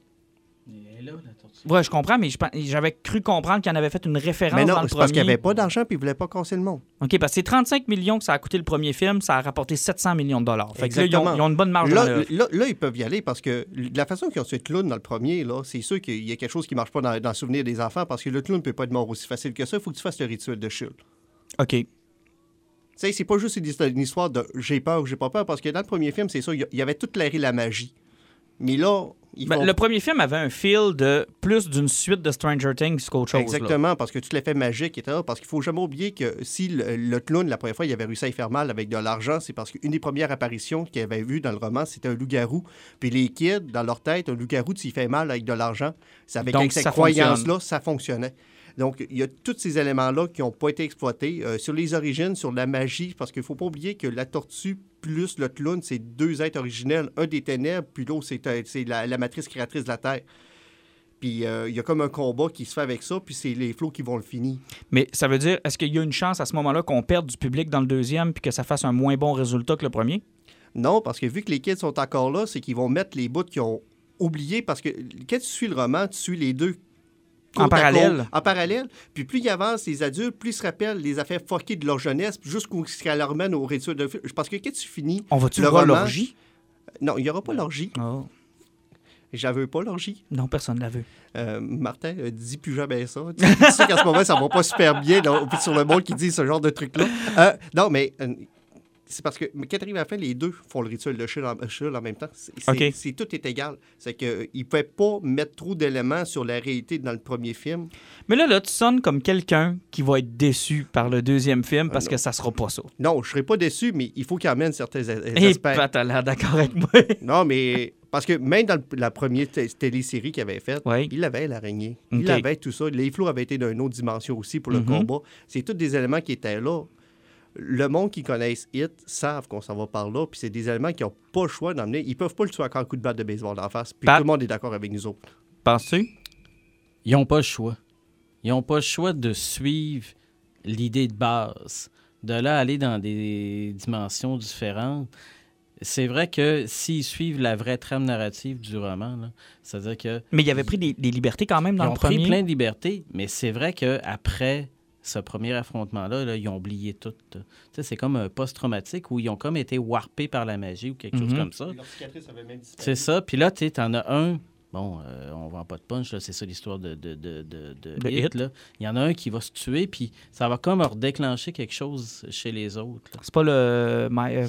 Ouais, je comprends, mais j'avais cru comprendre qu'il en avait fait une référence Mais dans non, le c'est parce qu'il premier. n'y avait pas d'argent puis ils voulaient pas casser le monde. OK, parce que c'est 35 millions que ça a coûté le premier film, ça a rapporté 700 millions de dollars. Fait que là, ils ont, Exactement. ils ont une bonne marge de Là, manœuvre. là, là, ils peuvent y aller parce que de la façon qu'ils ont tué le clown dans le premier, là, c'est sûr qu'il y a quelque chose qui marche pas dans, dans le souvenir des enfants parce que le clown ne peut pas être mort aussi facile que ça. Il faut que tu fasses le rituel de Shield. OK. Tu sais, c'est pas juste une histoire, de j'ai peur ou j'ai pas peur parce que dans le premier film, c'est ça, il y il avait toute l'air et la magie. Mais là, Ben, Le premier film avait un feel de plus d'une suite de Stranger Things qu'autre chose. là. Exactement, parce que tout l'effet magique là. Parce qu'il faut jamais oublier que si le, le clown, la première fois, il avait réussi à y faire mal avec de l'argent, c'est parce qu'une des premières apparitions qu'il avait vues dans le roman, c'était un loup-garou. Puis les kids, dans leur tête, un loup-garou, y fais mal avec de l'argent. C'est avec, Donc, avec cette ça croyance-là, ça fonctionnait. Donc, il y a tous ces éléments-là qui n'ont pas été exploités. Euh, sur les origines, sur la magie, parce qu'il ne faut pas oublier que la tortue plus le clown, c'est deux êtres originels. Un des ténèbres, puis l'autre, c'est la matrice créatrice de la Terre. Puis euh, il y a comme un combat qui se fait avec ça, puis c'est les flots qui vont le finir. Mais ça veut dire, est-ce qu'il y a une chance à ce moment-là qu'on perde du public dans le deuxième puis que ça fasse un moins bon résultat que le premier? Non, parce que vu que les kids sont encore là, c'est qu'ils vont mettre les bouts qu'ils ont oubliés, parce que quand tu suis le roman, tu suis les deux. En parallèle. en parallèle. Puis plus ils avancent, les adultes, plus ils se rappellent les affaires fuckées de leur jeunesse, jusqu'où ce qu'elle leur mène au rituel de... Parce que quand tu finis... On va-tu voir l'orgie? Non, il n'y aura pas l'orgie. Oh. Veux pas l'orgie. Non, personne ne la veut. Euh, Martin, euh, dis plus jamais ça. Tu sais qu'à ce moment, ça va pas super bien là, sur le monde qui dit ce genre de truc-là. Euh, non, mais euh, c'est parce que quand arrive à la fin, les deux font le rituel de Shield en, euh, même temps. C'est, c'est- OK. c'est- tout est égal. C'est qu'ils ne pouvaient pas mettre trop d'éléments sur la réalité dans le premier film. Mais là, là, tu sonnes comme quelqu'un qui va être déçu par le deuxième film parce Ah, que ça sera pas ça. Non, je serais pas déçu, mais il faut qu'il amène certains Et aspects. Pat a l'air d'accord avec moi. Non, mais parce que même dans la première télésérie qu'il avait faite, il avait l'araignée. Il avait tout ça. Les flots avaient été d'une autre dimension aussi pour le Mhm. combat. C'est tous des éléments qui étaient là. Le monde qui connaissent Hit savent qu'on s'en va par là, puis c'est des éléments qui n'ont pas le choix d'emmener. Ils peuvent pas le tuer encore un coup de batte de baseball d'en face. Puis Pat- tout le monde est d'accord avec nous autres. Penses-tu? Ils n'ont pas le choix. Ils n'ont pas le choix de suivre l'idée de base. De là aller dans des dimensions différentes. C'est vrai que s'ils suivent la vraie trame narrative du roman, là, c'est-à-dire que Mais il avait pris des, des libertés quand même dans ils le ont pris plein de libertés, mais c'est vrai qu'après ce premier affrontement-là, là, ils ont oublié tout. Sais, c'est comme un post-traumatique où ils ont comme été warpés par la magie ou quelque chose Mhm. comme ça. C'est ça. Puis là, tu sais, t'en as un. Bon, euh, pas de punch, là, c'est ça l'histoire de, de, de, de, Hit, Hit. là. Il y en a un qui va se tuer, puis ça va comme redéclencher quelque chose chez les autres. là. C'est pas le. my- euh,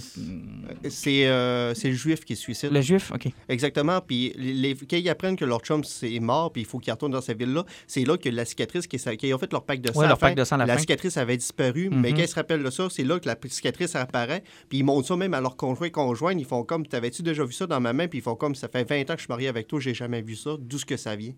C'est euh, c'est le juif qui se suicide. le juif? OK. Exactement. Puis les, quand ils apprennent que leur chum c'est mort, puis il faut qu'ils retournent dans cette ville-là, c'est là que la cicatrice, qui, est- qui ont fait leur pack de sang. Ouais, leur pack de sang à la la fin. cicatrice avait disparu, Mhm. mais quand ils se rappellent de ça, c'est là que la cicatrice apparaît. Puis ils montrent ça même à leur conjoint conjoint. Ils font comme T'avais-tu déjà vu ça dans ma main Puis ils font comme Ça fait 20 ans que je suis marié avec toi, j'ai jamais vu ça. D'où ce que ça vient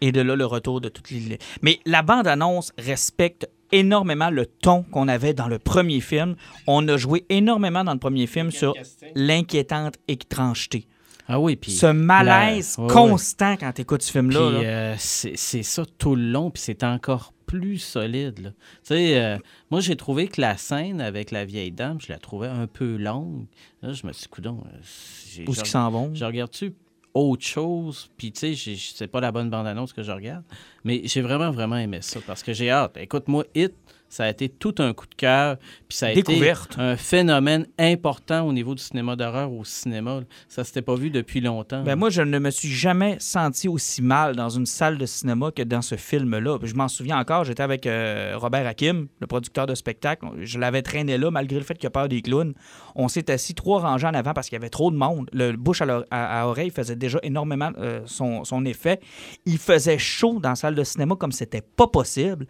Et de là, le retour de toutes les. Mais la bande-annonce respecte énormément le ton qu'on avait dans le premier film. On a joué énormément dans le premier film sur l'inquiétante étrangeté. Ah oui, puis. Ce malaise la- ouais, constant quand tu écoutes ce Puis film-là. là. euh, c'est ça tout le long, puis c'est encore plus solide. là. Tu sais, euh, moi, j'ai trouvé que la scène avec la vieille dame, je la trouvais un peu longue. Là, je me suis dit, coudon, euh, Où est-ce je- qu'ils s'en vont? Je regarde-tu autre chose? Puis, tu sais, c'est pas la bonne bande-annonce que je regarde. Mais j'ai vraiment, vraiment aimé ça parce que j'ai hâte. Écoute, moi, Hit, Ça a été tout un coup de cœur. Puis ça a Découverte. été un phénomène important au niveau du cinéma d'horreur au cinéma. Ça s'était pas vu depuis longtemps. Ben moi, je ne me suis jamais senti aussi mal dans une salle de cinéma que dans ce film-là. Je m'en souviens encore, j'étais avec euh, Robert Hakim, le producteur de spectacle. Je l'avais traîné là, malgré le fait qu'il a peur des clowns. On s'est assis trois rangées en avant parce qu'il y avait trop de monde. Le bouche à, l'ore- à- à oreille faisait déjà énormément euh, son, son effet. Il faisait chaud dans la salle de cinéma comme c'était pas possible.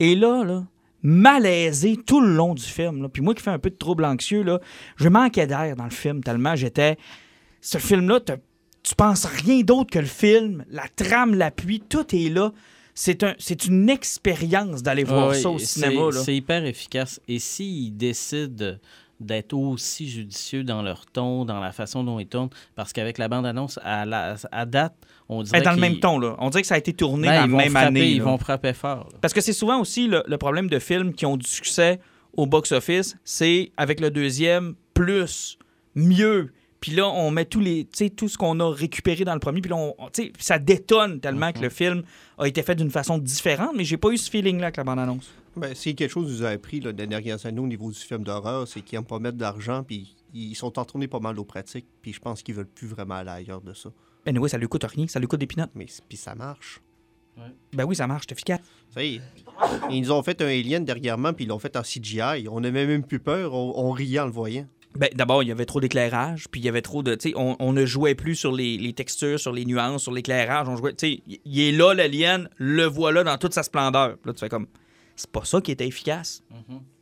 Et là, là, malaisé tout le long du film. là. Puis moi qui fais un peu de trouble anxieux, là, je manquais d'air dans le film tellement j'étais... Ce film-là, tu penses rien d'autre que le film, la trame, l'appui, tout est là. C'est un, c'est une expérience d'aller voir Ah oui, ça au cinéma. C'est hyper efficace. Et s'ils décident d'être aussi judicieux dans leur ton, dans la façon dont ils tournent, parce qu'avec la bande-annonce, à, la- à date, on dirait Eh, dans le même ton, là. On dirait que ça a été tourné Ben, dans la même frapper, année. Ils là. vont frapper fort. là. Parce que c'est souvent aussi le, le problème de films qui ont du succès au box-office, c'est avec le deuxième, plus, mieux. Puis là, on met tous les, tu sais, tout ce qu'on a récupéré dans le premier, puis là, on- on- tu sais, ça détonne tellement que le film a été fait d'une façon différente, mais j'ai pas eu ce feeling-là avec la bande-annonce. Ben, c'est quelque chose que vous avez appris là, les dernières années au niveau du film d'horreur, c'est qu'ils n'aiment pas mettre d'argent, puis ils sont entournés pas mal aux pratiques, puis je pense qu'ils veulent plus vraiment aller ailleurs de ça. Ben oui, ça lui coûte rien, ça lui coûte des pinottes. Mais puis ça marche. Ben oui, ça marche, c'est efficace. Ça y est. Ils nous ont fait un alien dernièrement, puis ils l'ont fait en CGI. On n'avait même plus peur, on, on riait en le voyant. Ben, d'abord, il y avait trop d'éclairage, puis il y avait trop de. On, on ne jouait plus sur les, les textures, sur les nuances, sur l'éclairage. On jouait. Il- est là, l'alien, le voilà dans toute sa splendeur. Là, tu fais comme. C'est pas ça qui était efficace.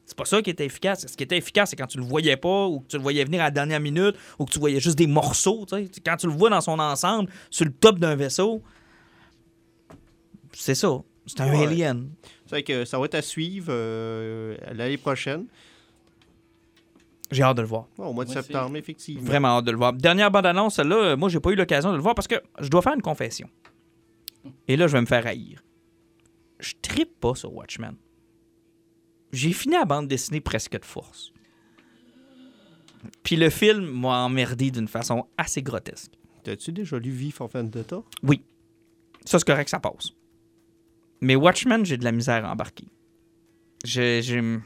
C'est pas ça qui était efficace. Ce qui était efficace, c'est quand tu le voyais pas, ou que tu le voyais venir à la dernière minute, ou que tu voyais juste des morceaux. tu sais. Quand tu le vois dans son ensemble, sur le top d'un vaisseau, c'est ça. C'est un Ouais. alien. C'est que ça va être à suivre euh, l'année prochaine, J'ai hâte de le voir. au mois de Moi aussi. septembre, effectivement. Vraiment hâte de le voir. Dernière bande-annonce, celle-là, euh, moi, j'ai pas eu l'occasion de le voir parce que je dois faire une confession. Et là, je vais me faire haïr. Je trippe pas sur Watchmen. J'ai fini la bande dessinée presque de force. Puis le film m'a emmerdé d'une façon assez grotesque. T'as-tu déjà lu Vif en Vendetta? Ça, c'est correct, ça passe. Mais Watchmen, j'ai de la misère à embarquer. J'ai... j'ai-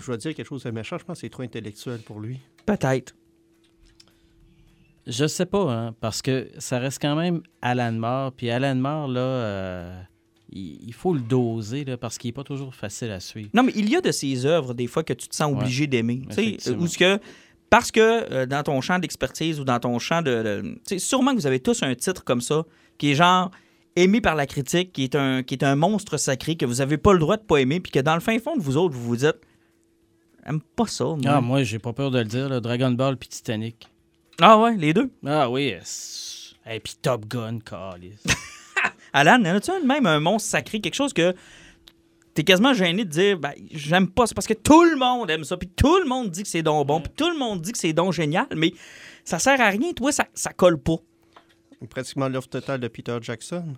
Je dois dire quelque chose de méchant, je pense que c'est trop intellectuel pour lui. Peut-être. Je sais pas, hein, parce que ça reste quand même Alan Moore. Puis Alan Moore, là, euh, il, il faut le doser, là, parce qu'il n'est pas toujours facile à suivre. Non, mais il y a de ces œuvres, des fois, que tu te sens Ouais. obligé d'aimer. Tu sais, Effectivement. Ou ce que. Parce que euh, dans ton champ d'expertise ou dans ton champ de. de- tu sais, sûrement que vous avez tous un titre comme ça, qui est genre aimé par la critique, qui est un, qui est un monstre sacré, que vous n'avez pas le droit de pas aimer, puis que dans le fin fond de vous autres, vous vous dites. J'aime pas ça, moi. Ah, moi, j'ai pas peur de le dire, là, Dragon Ball puis Titanic. Ah ouais, les deux? Ah oui, et puis Top Gun, calice. Alan, y en de même un monstre sacré, quelque chose que t'es quasiment gêné de dire, ben, j'aime pas, c'est parce que tout le monde aime ça, puis tout le monde dit que c'est donc bon, puis tout le monde dit que c'est donc génial, mais ça sert à rien, toi, ça, ça colle pas. Pratiquement l'offre totale de Peter Jackson.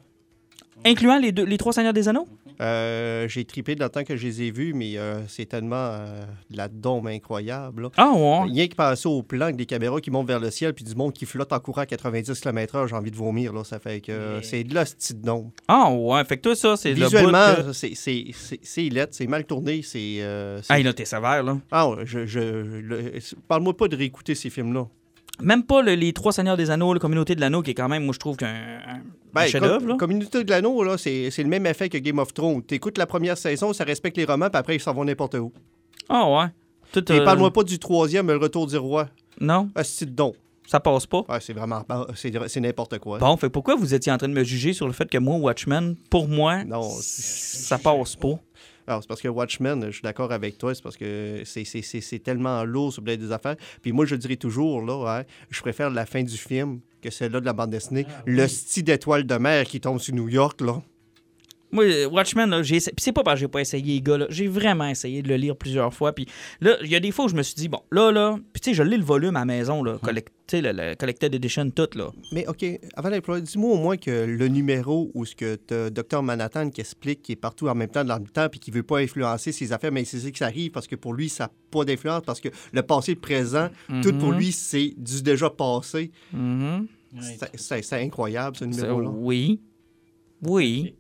Incluant les, deux, les trois Seigneurs des Anneaux? Euh, j'ai tripé dans le temps que je les ai vus, mais euh, c'est tellement euh, de la dombe incroyable. là. Ah ouais. Rien que passer au plan avec des caméras qui montent vers le ciel puis du monde qui flotte en courant à 90 km/h, j'ai envie de vomir. Là. Ça fait que c'est de la petite dombe. Ah ouais, fait que toi, ça, c'est le bout Visuellement, que- c'est- c'est c'est- c'est lettre, c'est mal tourné. c'est Ah, là, t'es sévère, là. Ah ouais, je, je, le- Parle-moi pas de réécouter ces films-là. Même pas le- les trois Seigneurs des Anneaux, la communauté de l'anneau, qui est quand même, moi, je trouve qu'un un- un Ben, chef-d'œuvre, com- Communauté de l'anneau, là, c'est le même effet que Game of Thrones. T'écoutes la première saison, ça respecte les romans, puis après, ils s'en vont n'importe où. Ah ouais. Tout, Et euh, parle-moi pas du troisième, le retour du roi. Non, Ah, c'est don. ça passe pas. Ouais, c'est vraiment... C'est n'importe quoi. Bon, fait pourquoi vous étiez en train de me juger sur le fait que moi, Watchmen, pour moi, Non, ça passe pas? Alors, c'est parce que Watchmen, je suis d'accord avec toi, c'est parce que c'est- c'est c'est- c'est tellement lourd sur des affaires. Puis moi, je dirais toujours, là, hein, je préfère la fin du film que celle-là de la bande dessinée. Le style d'étoile de mer qui tombe sur New York, là. Moi, Watchmen, là, j'ai. Puis c'est pas parce que j'ai pas essayé, les gars. là. J'ai vraiment essayé de le lire plusieurs fois. Puis là, il y a des fois où je me suis dit, bon, là, là. Puis tu sais, je lis le volume à la maison, là. collect- tu sais, le, le Collected Edition, tout, là. Mais OK, avant d'employer, dis-moi au moins que le numéro où ce que t'as Dr Manhattan qui explique qu'il est partout en même temps dans le temps puis qu'il veut pas influencer ses affaires, mais c'est ça que ça arrive parce que pour lui, ça n'a pas d'influence parce que le passé, le présent, tout pour Mhm. lui, c'est du déjà passé. Mhm. C'est- C'est c'est incroyable, ce numéro-là. oui. Oui.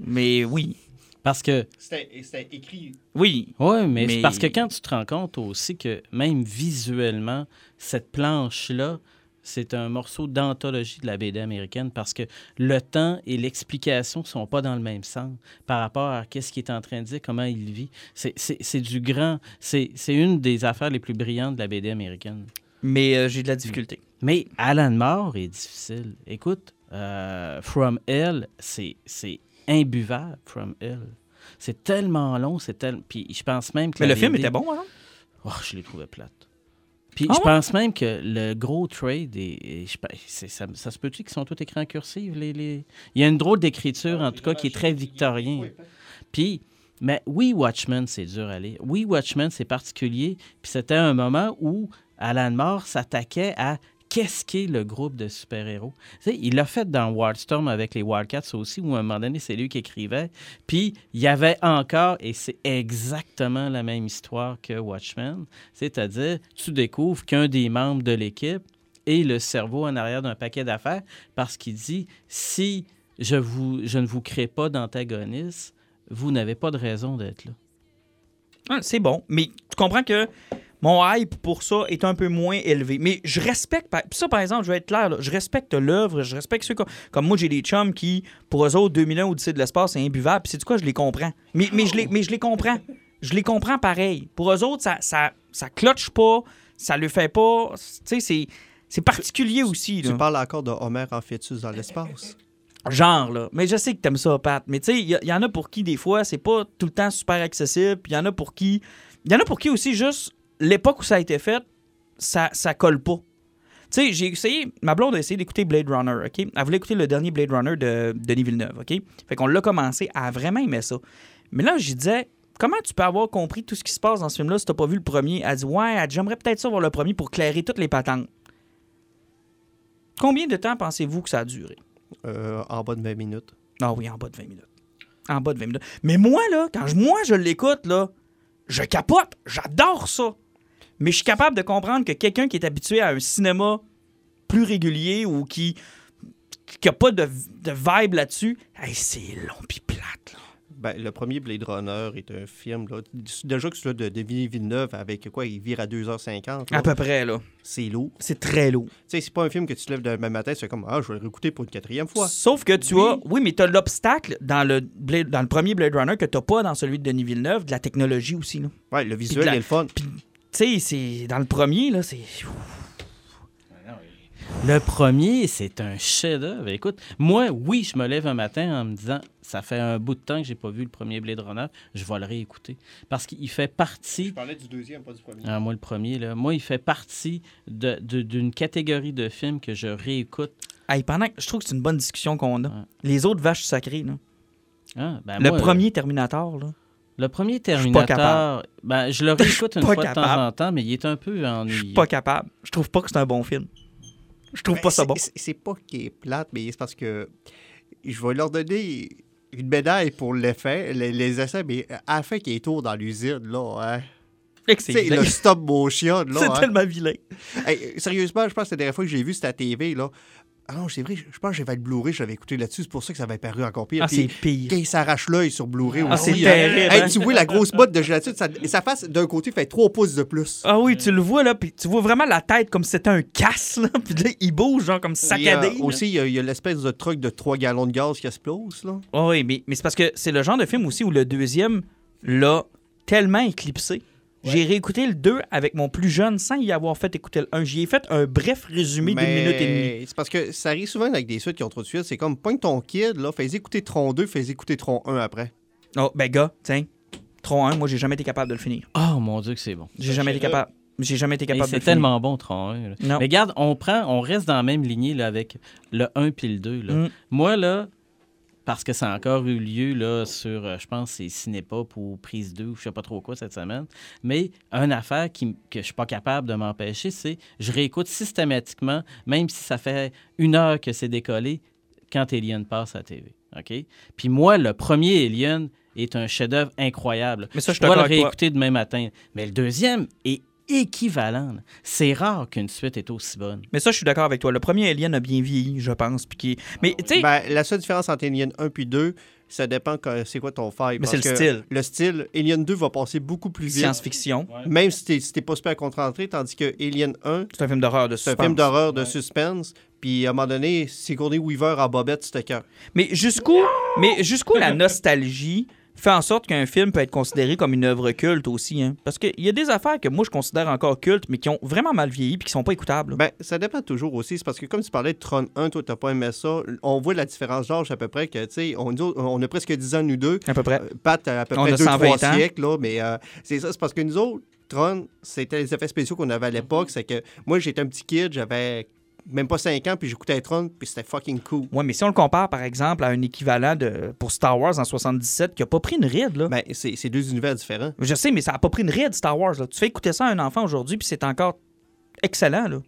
Mais oui. Parce que, C'était écrit. Oui. ouais, mais, Mais- c'est parce que quand tu te rends compte aussi que même visuellement, cette planche-là, c'est un morceau d'anthologie de la BD américaine parce que le temps et l'explication ne sont pas dans le même sens par rapport à qu'est-ce qu'il est en train de dire, comment il vit. C'est- C'est c'est du grand. C'est c'est une des affaires les plus brillantes de la BD américaine. Mais euh, j'ai de la difficulté. Mais Alan Moore est difficile. Écoute, euh, From Hell, c'est c'est imbuvable, From Hell. C'est tellement long, c'est tellement... Puis je pense même que Mais le film BD était bon, hein? Oh, je l'ai trouvé plate. Puis Ah je ouais? pense même que le gros trade, est, est- je c'est- ça, ça se peut-tu qu'ils sont tous écrits en cursive? Les, les... Il y a une drôle d'écriture, en tout cas, qui est très victorien. Puis, mais oui, Watchmen, c'est dur à lire. Oui, Watchmen, c'est particulier. Puis c'était un moment où Alan Moore s'attaquait à qu'est-ce qu'est le groupe de super-héros? Il l'a fait dans Wildstorm avec les Wildcats aussi, où à un moment donné, c'est lui qui écrivait. Puis il y avait encore, et c'est exactement la même histoire que Watchmen, c'est-à-dire, tu découvres qu'un des membres de l'équipe est le cerveau en arrière d'un paquet d'affaires parce qu'il dit si je, vous, je ne vous crée pas d'antagoniste, vous n'avez pas de raison d'être là. Ah, c'est bon. Mais tu comprends que mon hype pour ça est un peu moins élevé. Mais je respecte. ça, par exemple, je vais être clair, là, je respecte l'œuvre, je respecte ceux comme, comme moi, j'ai des chums qui, pour eux autres, 2001 Odyssée de l'espace, c'est imbuvable. Puis c'est du quoi, je les comprends. Mais, mais, je les, mais je les comprends. Je les comprends pareil. Pour eux autres, ça, ça, ça cloche pas, ça le fait pas. Tu sais, c'est. C'est particulier aussi. Là. Tu parles encore de Homer en fœtus dans l'espace. Genre, là. Mais je sais que t'aimes ça, Pat. Mais tu sais, il y, y en a pour qui, des fois, c'est pas tout le temps super accessible. Puis il y en a pour qui. Il y en a pour qui aussi, juste, l'époque où ça a été fait, ça, ça colle pas. Tu sais, j'ai essayé. Ma blonde a essayé d'écouter Blade Runner, OK? Elle voulait écouter le dernier Blade Runner de Denis Villeneuve, OK? Fait qu'on l'a commencé. Elle a vraiment aimé ça. Mais là, je disais. Comment tu peux avoir compris tout ce qui se passe dans ce film-là si t'as pas vu le premier? Elle dit Ouais, j'aimerais peut-être ça voir le premier pour clairer toutes les patentes. Combien de temps pensez-vous que ça a duré? Euh, en bas de 20 minutes. Ah oui, en bas de 20 minutes. En bas de 20 minutes. Mais moi, là, quand je, moi, je l'écoute, là, je capote. J'adore ça. Mais je suis capable de comprendre que quelqu'un qui est habitué à un cinéma plus régulier ou qui qui a pas de, de vibe là-dessus, hey, c'est long pis plate, là. Ben, le premier Blade Runner est un film, là, déjà que celui de Denis Villeneuve, avec quoi, il vire à 2h50. là. À peu près, là. C'est lourd. C'est très lourd. Tu sais, c'est pas un film que tu te lèves demain matin, c'est comme, ah, je vais le réécouter pour une quatrième fois. Sauf que tu Oui. as. Oui, mais tu as l'obstacle dans le, Blade- dans le premier Blade Runner que tu pas dans celui de Denis Villeneuve, de la technologie aussi. Là. Ouais, le visuel la- est le fun. Tu sais, c'est. Dans le premier, là, c'est. Le premier, c'est un chef-d'œuvre. Écoute, moi, oui, je me lève un matin en me disant ça fait un bout de temps que j'ai pas vu le premier Blade Runner, je vais le réécouter. Parce qu'il fait partie. parlais du deuxième, pas du premier. Ah, moi, le premier, là, moi, il fait partie de- de- d'une catégorie de films que je réécoute. Hey, pendant que- je trouve que c'est une bonne discussion qu'on a. Les autres vaches sacrées, là. Ah, ben, le moi, premier Terminator, là. Le premier suis pas Terminator, capable. ben, je le réécoute une fois de temps en temps, mais il est un peu Je ennuyeux. suis pas capable. Je trouve pas que c'est un bon film. Je trouve pas ça bon. Ben, C'est c'est pas qu'il est plate, mais c'est parce que je vais leur donner une médaille pour l'effet, les, les essais, mais à la fin qu'il est tour dans l'usine, là, hein. Fait que Tu C'est le stop motion, là. C'est hein. tellement vilain. Hey, sérieusement, je pense que la dernière fois que j'ai vu, c'était à TV, là. Ah non, c'est vrai, je pense que j'avais le Blu-ray, j'avais écouté là-dessus, c'est pour ça que ça avait paru encore pire. Ah, c'est pire. quand il s'arrache l'œil sur Blu-ray Ah, aussi, c'est hein. terrible, Hey, hein? tu vois la grosse botte de gélatine, ça, sa face d'un côté fait 3 pouces de plus. Ah oui, tu le vois, là, puis tu vois vraiment la tête comme si c'était un casse, là. Puis là, il bouge, genre, comme Et, euh, saccadé. aussi, il y a- il y a, l'espèce de truc de 3 gallons de gaz qui explose, là. Ah oui, mais, mais c'est parce que c'est le genre de film aussi où le deuxième l'a tellement éclipsé. J'ai réécouté le 2 avec mon plus jeune sans y avoir fait écouter le 1. J'y ai fait un bref résumé d'une minute et demie. C'est parce que ça arrive souvent avec des suites qui ont trop de suites. C'est comme, pogne ton kid, là, fais écouter Tron 2, fais écouter Tron 1 après. Oh, ben gars, tiens. Tron 1, moi, j'ai jamais été capable de le finir. Oh mon Dieu, que c'est bon. J'ai jamais été capable. J'ai jamais été capable de c'est le finir. tellement bon, Tron 1. là. Non. Mais regarde, on prend, on reste dans la même lignée là, avec le 1 puis le 2. là. Mm. Moi, là, parce que ça a encore eu lieu là, sur, euh, je pense, c'est Cinépop ou Prise 2 ou je sais pas trop quoi cette semaine. Mais une affaire qui, que je suis pas capable de m'empêcher, c'est je réécoute systématiquement, même si ça fait une heure que c'est décollé, quand Alien passe à la TV. OK? Puis moi, le premier Alien est un chef-d'œuvre incroyable. Mais ça, je pourrais d'accord le réécouter demain matin. Mais le deuxième est équivalent. C'est rare qu'une suite est aussi bonne. Mais ça, je suis d'accord avec toi. Le premier Alien a bien vieilli, je pense. Puis qui... Mais tu sais, Ben, la seule différence entre Alien 1 puis 2, Ça dépend que- c'est quoi ton faille. Mais parce c'est le que style. Le style, Alien 2 va passer beaucoup plus vite. Science-fiction. Même si t'es si t'es pas super concentré, tandis que Alien 1, C'est un film d'horreur de c'est un suspense. film d'horreur de suspense. Puis à un moment donné, Sigourney Weaver en bobette, c'était cœur. Mais jusqu'où mais jusqu'où la nostalgie fait en sorte qu'un film peut être considéré comme une œuvre culte aussi. Hein? Parce qu'il y a des affaires que moi je considère encore cultes, mais qui ont vraiment mal vieilli puis qui sont pas écoutables. Ben, ça dépend toujours aussi. C'est parce que comme tu parlais de Tron 1, toi, t'as pas aimé ça. On voit la différence d'âge à peu près que, tu sais, on, on a presque 10 ans, nous deux. à peu près. Euh, Pat, à peu On près a 2-3 120 ans. siècles, là. Mais euh, c'est ça, c'est parce que nous autres, Tron, c'était les effets spéciaux qu'on avait à l'époque. C'est que moi, j'étais un petit kid, j'avais même pas 5 ans, puis j'écoutais Tron, puis c'était fucking cool. Ouais, mais si on le compare par exemple à un équivalent de pour Star Wars en 77 qui a pas pris une ride là. Ben, c'est c'est deux univers différents. Je sais, mais ça a pas pris une ride Star Wars là. Tu fais écouter ça à un enfant aujourd'hui puis c'est encore excellent là.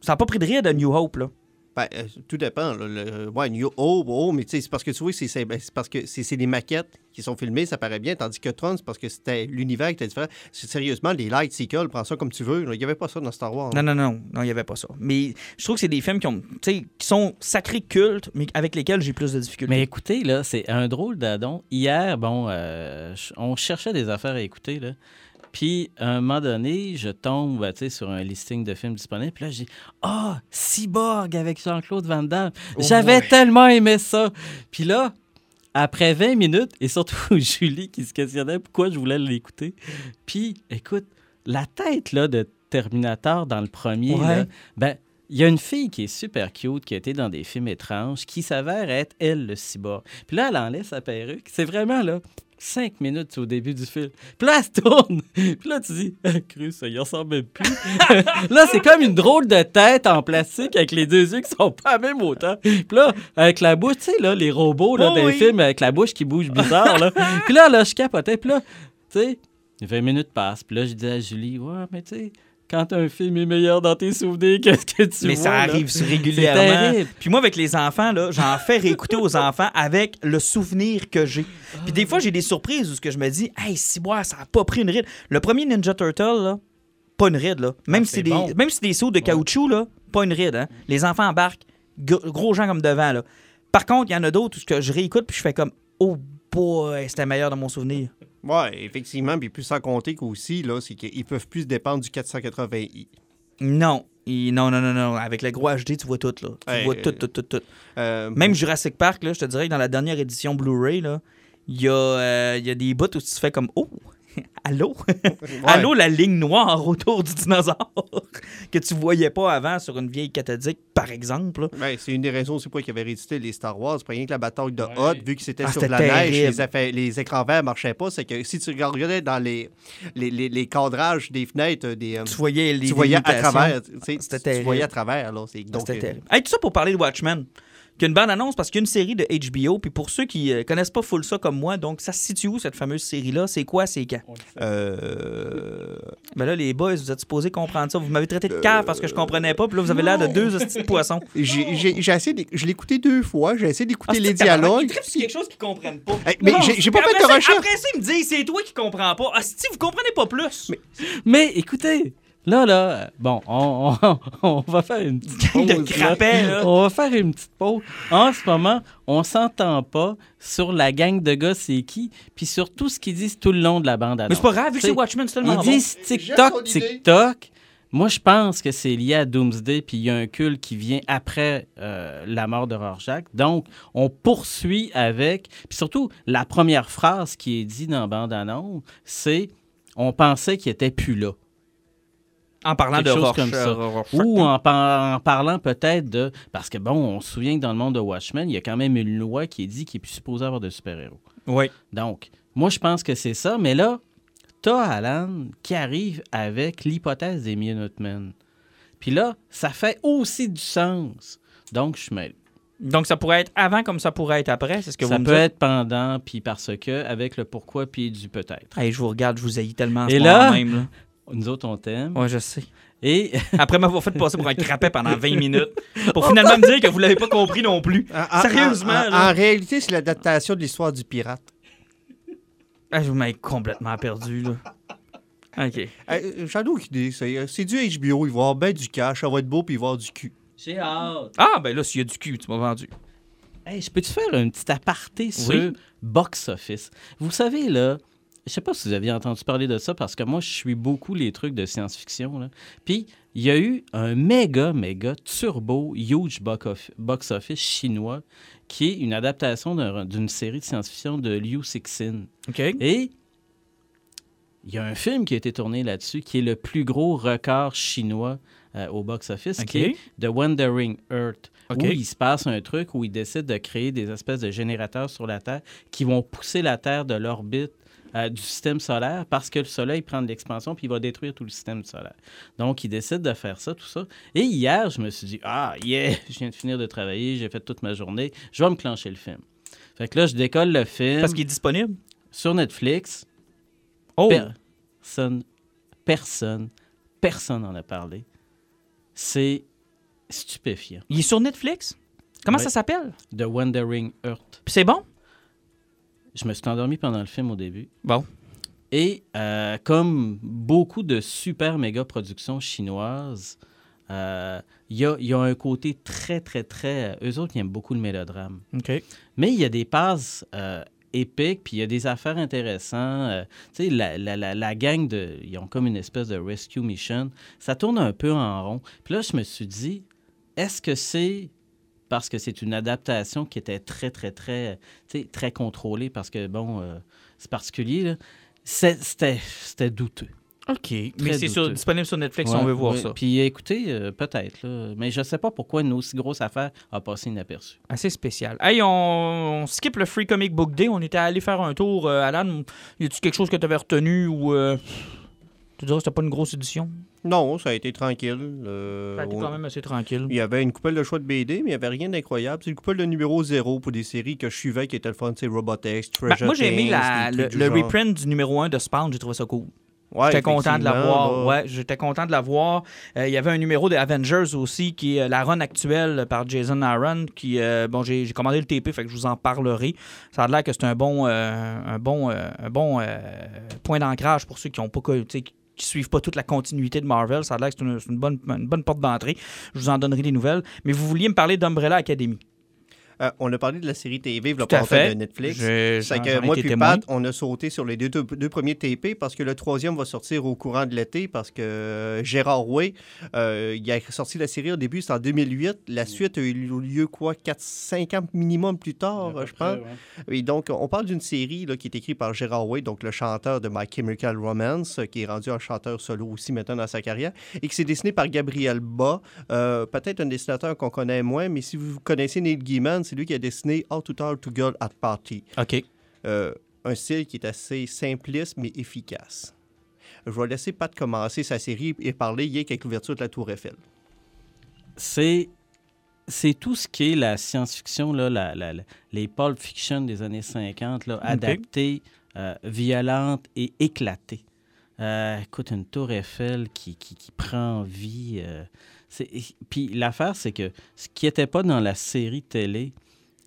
Ça a pas pris de ride à New Hope là. Ben, euh, tout dépend. Là, le, ouais, New Hope, oh, mais tu sais, c'est parce que tu vois, c'est- c'est ben, parce que c'est c'est des maquettes qui sont filmées, ça paraît bien, tandis que Tron, c'est parce que c'était l'univers qui était différent. Sérieusement, les light sequels, prends ça comme tu veux. Il n'y avait pas ça dans Star Wars. Non, non, non, non, il n'y avait pas ça. Mais je trouve que c'est des films qui, ont, qui sont sacrés cultes, mais avec lesquels j'ai plus de difficultés. Mais écoutez, là, c'est un drôle d'adon. Hier, bon, euh, on cherchait des affaires à écouter, là. Puis, à un moment donné, je tombe tu sais, sur un listing de films disponibles. Puis là, j'ai Ah, Cyborg avec Jean-Claude Van Damme. J'avais tellement aimé ça. Puis là, après 20 minutes, et surtout Julie qui se questionnait pourquoi je voulais l'écouter. Puis, écoute, la tête là, de Terminator dans le premier, Ouais. là, ben, il y a une fille qui est super cute, qui a été dans des films étranges, qui s'avère être, elle, le cyborg. Puis là, elle enlève sa perruque. C'est vraiment, là, cinq minutes au début du film. Puis là, elle se tourne. Puis là, tu dis, ah, cru, ça y ressemble même plus. là, c'est comme une drôle de tête en plastique avec les deux yeux qui sont pas à même hauteur. Puis là, avec la bouche, tu sais, là, les robots, là, Oh dans les oui. films, avec la bouche qui bouge bizarre, là. Puis là, là, je capotais. Puis là, tu sais, 20 minutes passent. Puis là, je dis à Julie, ouais, mais tu sais, quand un film est meilleur dans tes souvenirs, qu'est-ce que tu mais vois? ça arrive C'est régulièrement. terrible. Puis moi, avec les enfants, là, j'en fais réécouter aux enfants avec le souvenir que j'ai. Puis des fois, j'ai des surprises où ce que je me dis, hey, si moi, ça a pas pris une ride. Le premier Ninja Turtle, là, pas une ride, là. Même Ah, si c'est des, bon. même si c'est des sauts de caoutchouc, là, pas une ride, hein. Les enfants embarquent, gr- gros gens comme devant, là. Par contre, il y en a d'autres où ce que je réécoute puis je fais comme, oh boy, c'était meilleur dans mon souvenir. Ouais, effectivement. Puis plus sans compter qu'aussi, là, c'est qu'ils peuvent plus dépendre du 480i. Non. Non, non, non, non. Avec le gros HD, tu vois tout, là. Tu Hey, vois euh, tout, tout, tout, tout. Euh, Même Jurassic Park, là, je te dirais que dans la dernière édition Blu-ray, là, il y, a, euh, il y a des bouts où tu fais comme Oh, allô? Allô, la ligne noire autour du dinosaure que tu voyais pas avant sur une vieille cathodique, par exemple. Ben, c'est une des raisons aussi pourquoi ils avaient réédité les Star Wars. C'est pas rien que la bataille de Hoth, vu que c'était Ah, sur la neige, les, effets- les écrans verts marchaient pas. C'est que si tu regardais dans les, les, les, les cadrages des fenêtres, des, euh, Tu voyais les tu voyais à travers. tu sais, C'était tu voyais à travers. Là, c'est, donc, euh, terrible. Hey, tout ça pour parler de Watchmen. Qui a une bande annonce parce qu'il y a une série de HBO. Puis pour ceux qui euh, connaissent pas full ça comme moi, donc ça se situe où cette fameuse série-là? C'est quoi? C'est quand? euh, Ben là, les boys, vous êtes supposés comprendre ça. Vous m'avez traité de cave parce que je comprenais pas. Puis là, vous avez l'air de deux hosties de poissons. j'ai, j'ai, j'ai essayé de- je l'ai écouté deux fois. J'ai essayé d'écouter Ah, les c'est dialogues. Sur quelque chose qu'ils comprennent pas. Hey, mais j'ai- pas fait de recherche. Après ça, ils me disent, c'est toi qui comprends pas. Ah, si vous comprenez pas plus. Mais écoutez, là, là, bon, on, on- on va faire une petite Gang de pause. là. crapets, là. On va faire une petite pause. En ce moment, on s'entend pas sur la gang de gars, c'est qui, puis sur tout ce qu'ils disent tout le long de la bande Mais c'est pas grave, vu que c'est Watchmen, c'est Ils tellement bon. disent TikTok. TikTok. Moi, je pense que c'est lié à Doomsday, puis il y a un culte qui vient après euh, la mort de Rorschach. Donc, on poursuit avec... Puis surtout, la première phrase qui est dite dans la bande-annonce, c'est « On pensait qu'il était plus là ». En parlant de chose Rorsch- comme ça. Rorschach. Ou en, par- en parlant peut-être de... Parce que, bon, on se souvient que dans le monde de Watchmen, il y a quand même une loi qui dit qu'il est plus supposé avoir de super-héros. Oui. Donc, moi, je pense que c'est ça. Mais là, t'as Alan qui arrive avec l'hypothèse des Minutemen. Puis là, ça fait aussi du sens. Donc, je mêle. Donc, ça pourrait être avant comme ça pourrait être après, c'est ce que Ça vous me peut dites? être pendant, puis parce que, avec le pourquoi, puis du peut-être. Hey, je vous regarde, je vous haïs tellement en Et ce là- même. Là. Nous autres, on t'aime. Ouais, je sais. Et Après m'avoir fait passer pour un crapet pendant 20 minutes, pour finalement me dire que vous l'avez pas compris non plus. En- en- Sérieusement, en, là. en réalité, c'est l'adaptation de l'histoire du pirate. Ah, je vous m'avez complètement perdu, là. OK. Euh, J'en ai aucune idée. C'est du HBO. Il va y avoir bien du cash. Ça va être beau, puis il va y avoir du cul. j'ai hâte. Ah, ben là, s'il y a du cul, tu m'as vendu. Hey, je peux-tu faire un petit aparté sur Oui. box office? Vous savez, là, je sais pas si vous aviez entendu parler de ça parce que moi, je suis beaucoup les trucs de science-fiction. là. Puis, il y a eu un méga, méga turbo, huge box of- box office chinois qui est une adaptation d'un- d'une série de science-fiction de Liu Cixin. OK. Et il y a un film qui a été tourné là-dessus qui est le plus gros record chinois euh, au box-office, OK. qui est The Wandering Earth, OK. où il se passe un truc où ils décident de créer des espèces de générateurs sur la Terre qui vont pousser la Terre de l'orbite euh, du système solaire parce que le Soleil prend de l'expansion puis il va détruire tout le système solaire. Donc, ils décident de faire ça, tout ça. Et hier, je me suis dit, ah, yeah, je viens de finir de travailler, j'ai fait toute ma journée, je vais me clencher le film. Fait que là, je décolle le film Parce qu'il est disponible? sur Netflix. Oh! Personne, personne, personne n'en a parlé. C'est stupéfiant. Il est sur Netflix? Comment Oui. ça s'appelle? The Wandering Earth. Puis c'est bon? Je me suis endormi pendant le film au début. Bon. Et euh, comme beaucoup de super méga productions chinoises, euh, il y, a, il y a un côté très, très, très... Eux autres, ils aiment beaucoup le mélodrame. OK. Mais il y a des passes euh, épiques, puis il y a des affaires intéressantes. Euh, tu sais, la, la, la, la gang, de, ils ont comme une espèce de rescue mission. Ça tourne un peu en rond. Puis là, je me suis dit, est-ce que c'est parce que c'est une adaptation qui était très, très, très, très contrôlée, parce que, bon, euh, c'est particulier, C'était douteux. OK. Mais c'est disponible sur Netflix si on veut voir ouais. ça. Puis écoutez, euh, peut-être, là, mais je ne sais pas pourquoi une aussi grosse affaire a passé inaperçue. Assez spécial. Hey, on, on skip le Free Comic Book Day. On était allé faire un tour. Euh, Alan, y a-tu quelque chose que tu avais retenu ou. euh, tu dirais que c'était pas une grosse édition? Non, ça a été tranquille. euh, Ça a été on- quand même assez tranquille. Il y avait une couple de choix de BD, mais il n'y avait rien d'incroyable. C'est une couple de numéro zéro pour des séries que je suivais qui étaient le fun. C'est Robotex, Ben, Treasure moi, j'ai aimé la- le, reprint du numéro 1 de Spawn. J'ai trouvé ça cool. Ouais, J'étais content de la voir. Ouais, j'étais content de la voir. Euh, Il y avait un numéro des Avengers aussi, qui est euh, la run actuelle par Jason Aaron, qui, euh, bon, j'ai commandé le TP, fait que je vous en parlerai. Ça a l'air que c'est un bon, un bon, un bon point d'ancrage pour ceux qui ont pas, qui qui suivent pas toute la continuité de Marvel. Ça a l'air que c'est une bonne porte d'entrée. Je vous en donnerai des nouvelles. Mais vous vouliez me parler d'Umbrella Academy. Euh, on a parlé de la série TV, le fait. de Netflix. C'est que moi puis. Pat, on a sauté sur les deux, deux, deux premiers TP parce que le troisième va sortir au courant de l'été parce que euh, Gérard Way, euh, il a sorti la série au début, c'était en 2008. La suite a eu lieu quoi, 4-5 ans minimum plus tard, je pense. Et donc, on parle d'une série là, qui est écrite par Gérard Way, donc le chanteur de My Chemical Romance, qui est rendu un chanteur solo aussi maintenant dans sa carrière, et qui s'est dessiné par Gabriel Ba, euh, peut-être un dessinateur qu'on connaît moins, mais si vous connaissez Neil Gaiman, c'est lui qui a dessiné How to Talk to Girl at Party. OK. Euh, un style qui est assez simpliste mais efficace. Je vais laisser Pat commencer sa série et parler hier avec l'ouverture de la Tour Eiffel. c'est c'est tout ce qui est la science-fiction, là, la- la- la- les pulp fiction des années 50, là, adaptées, euh, violentes et éclatées. Euh, écoute, une tour Eiffel qui, qui, qui prend vie. euh, Puis l'affaire, c'est que ce qui n'était pas dans la série télé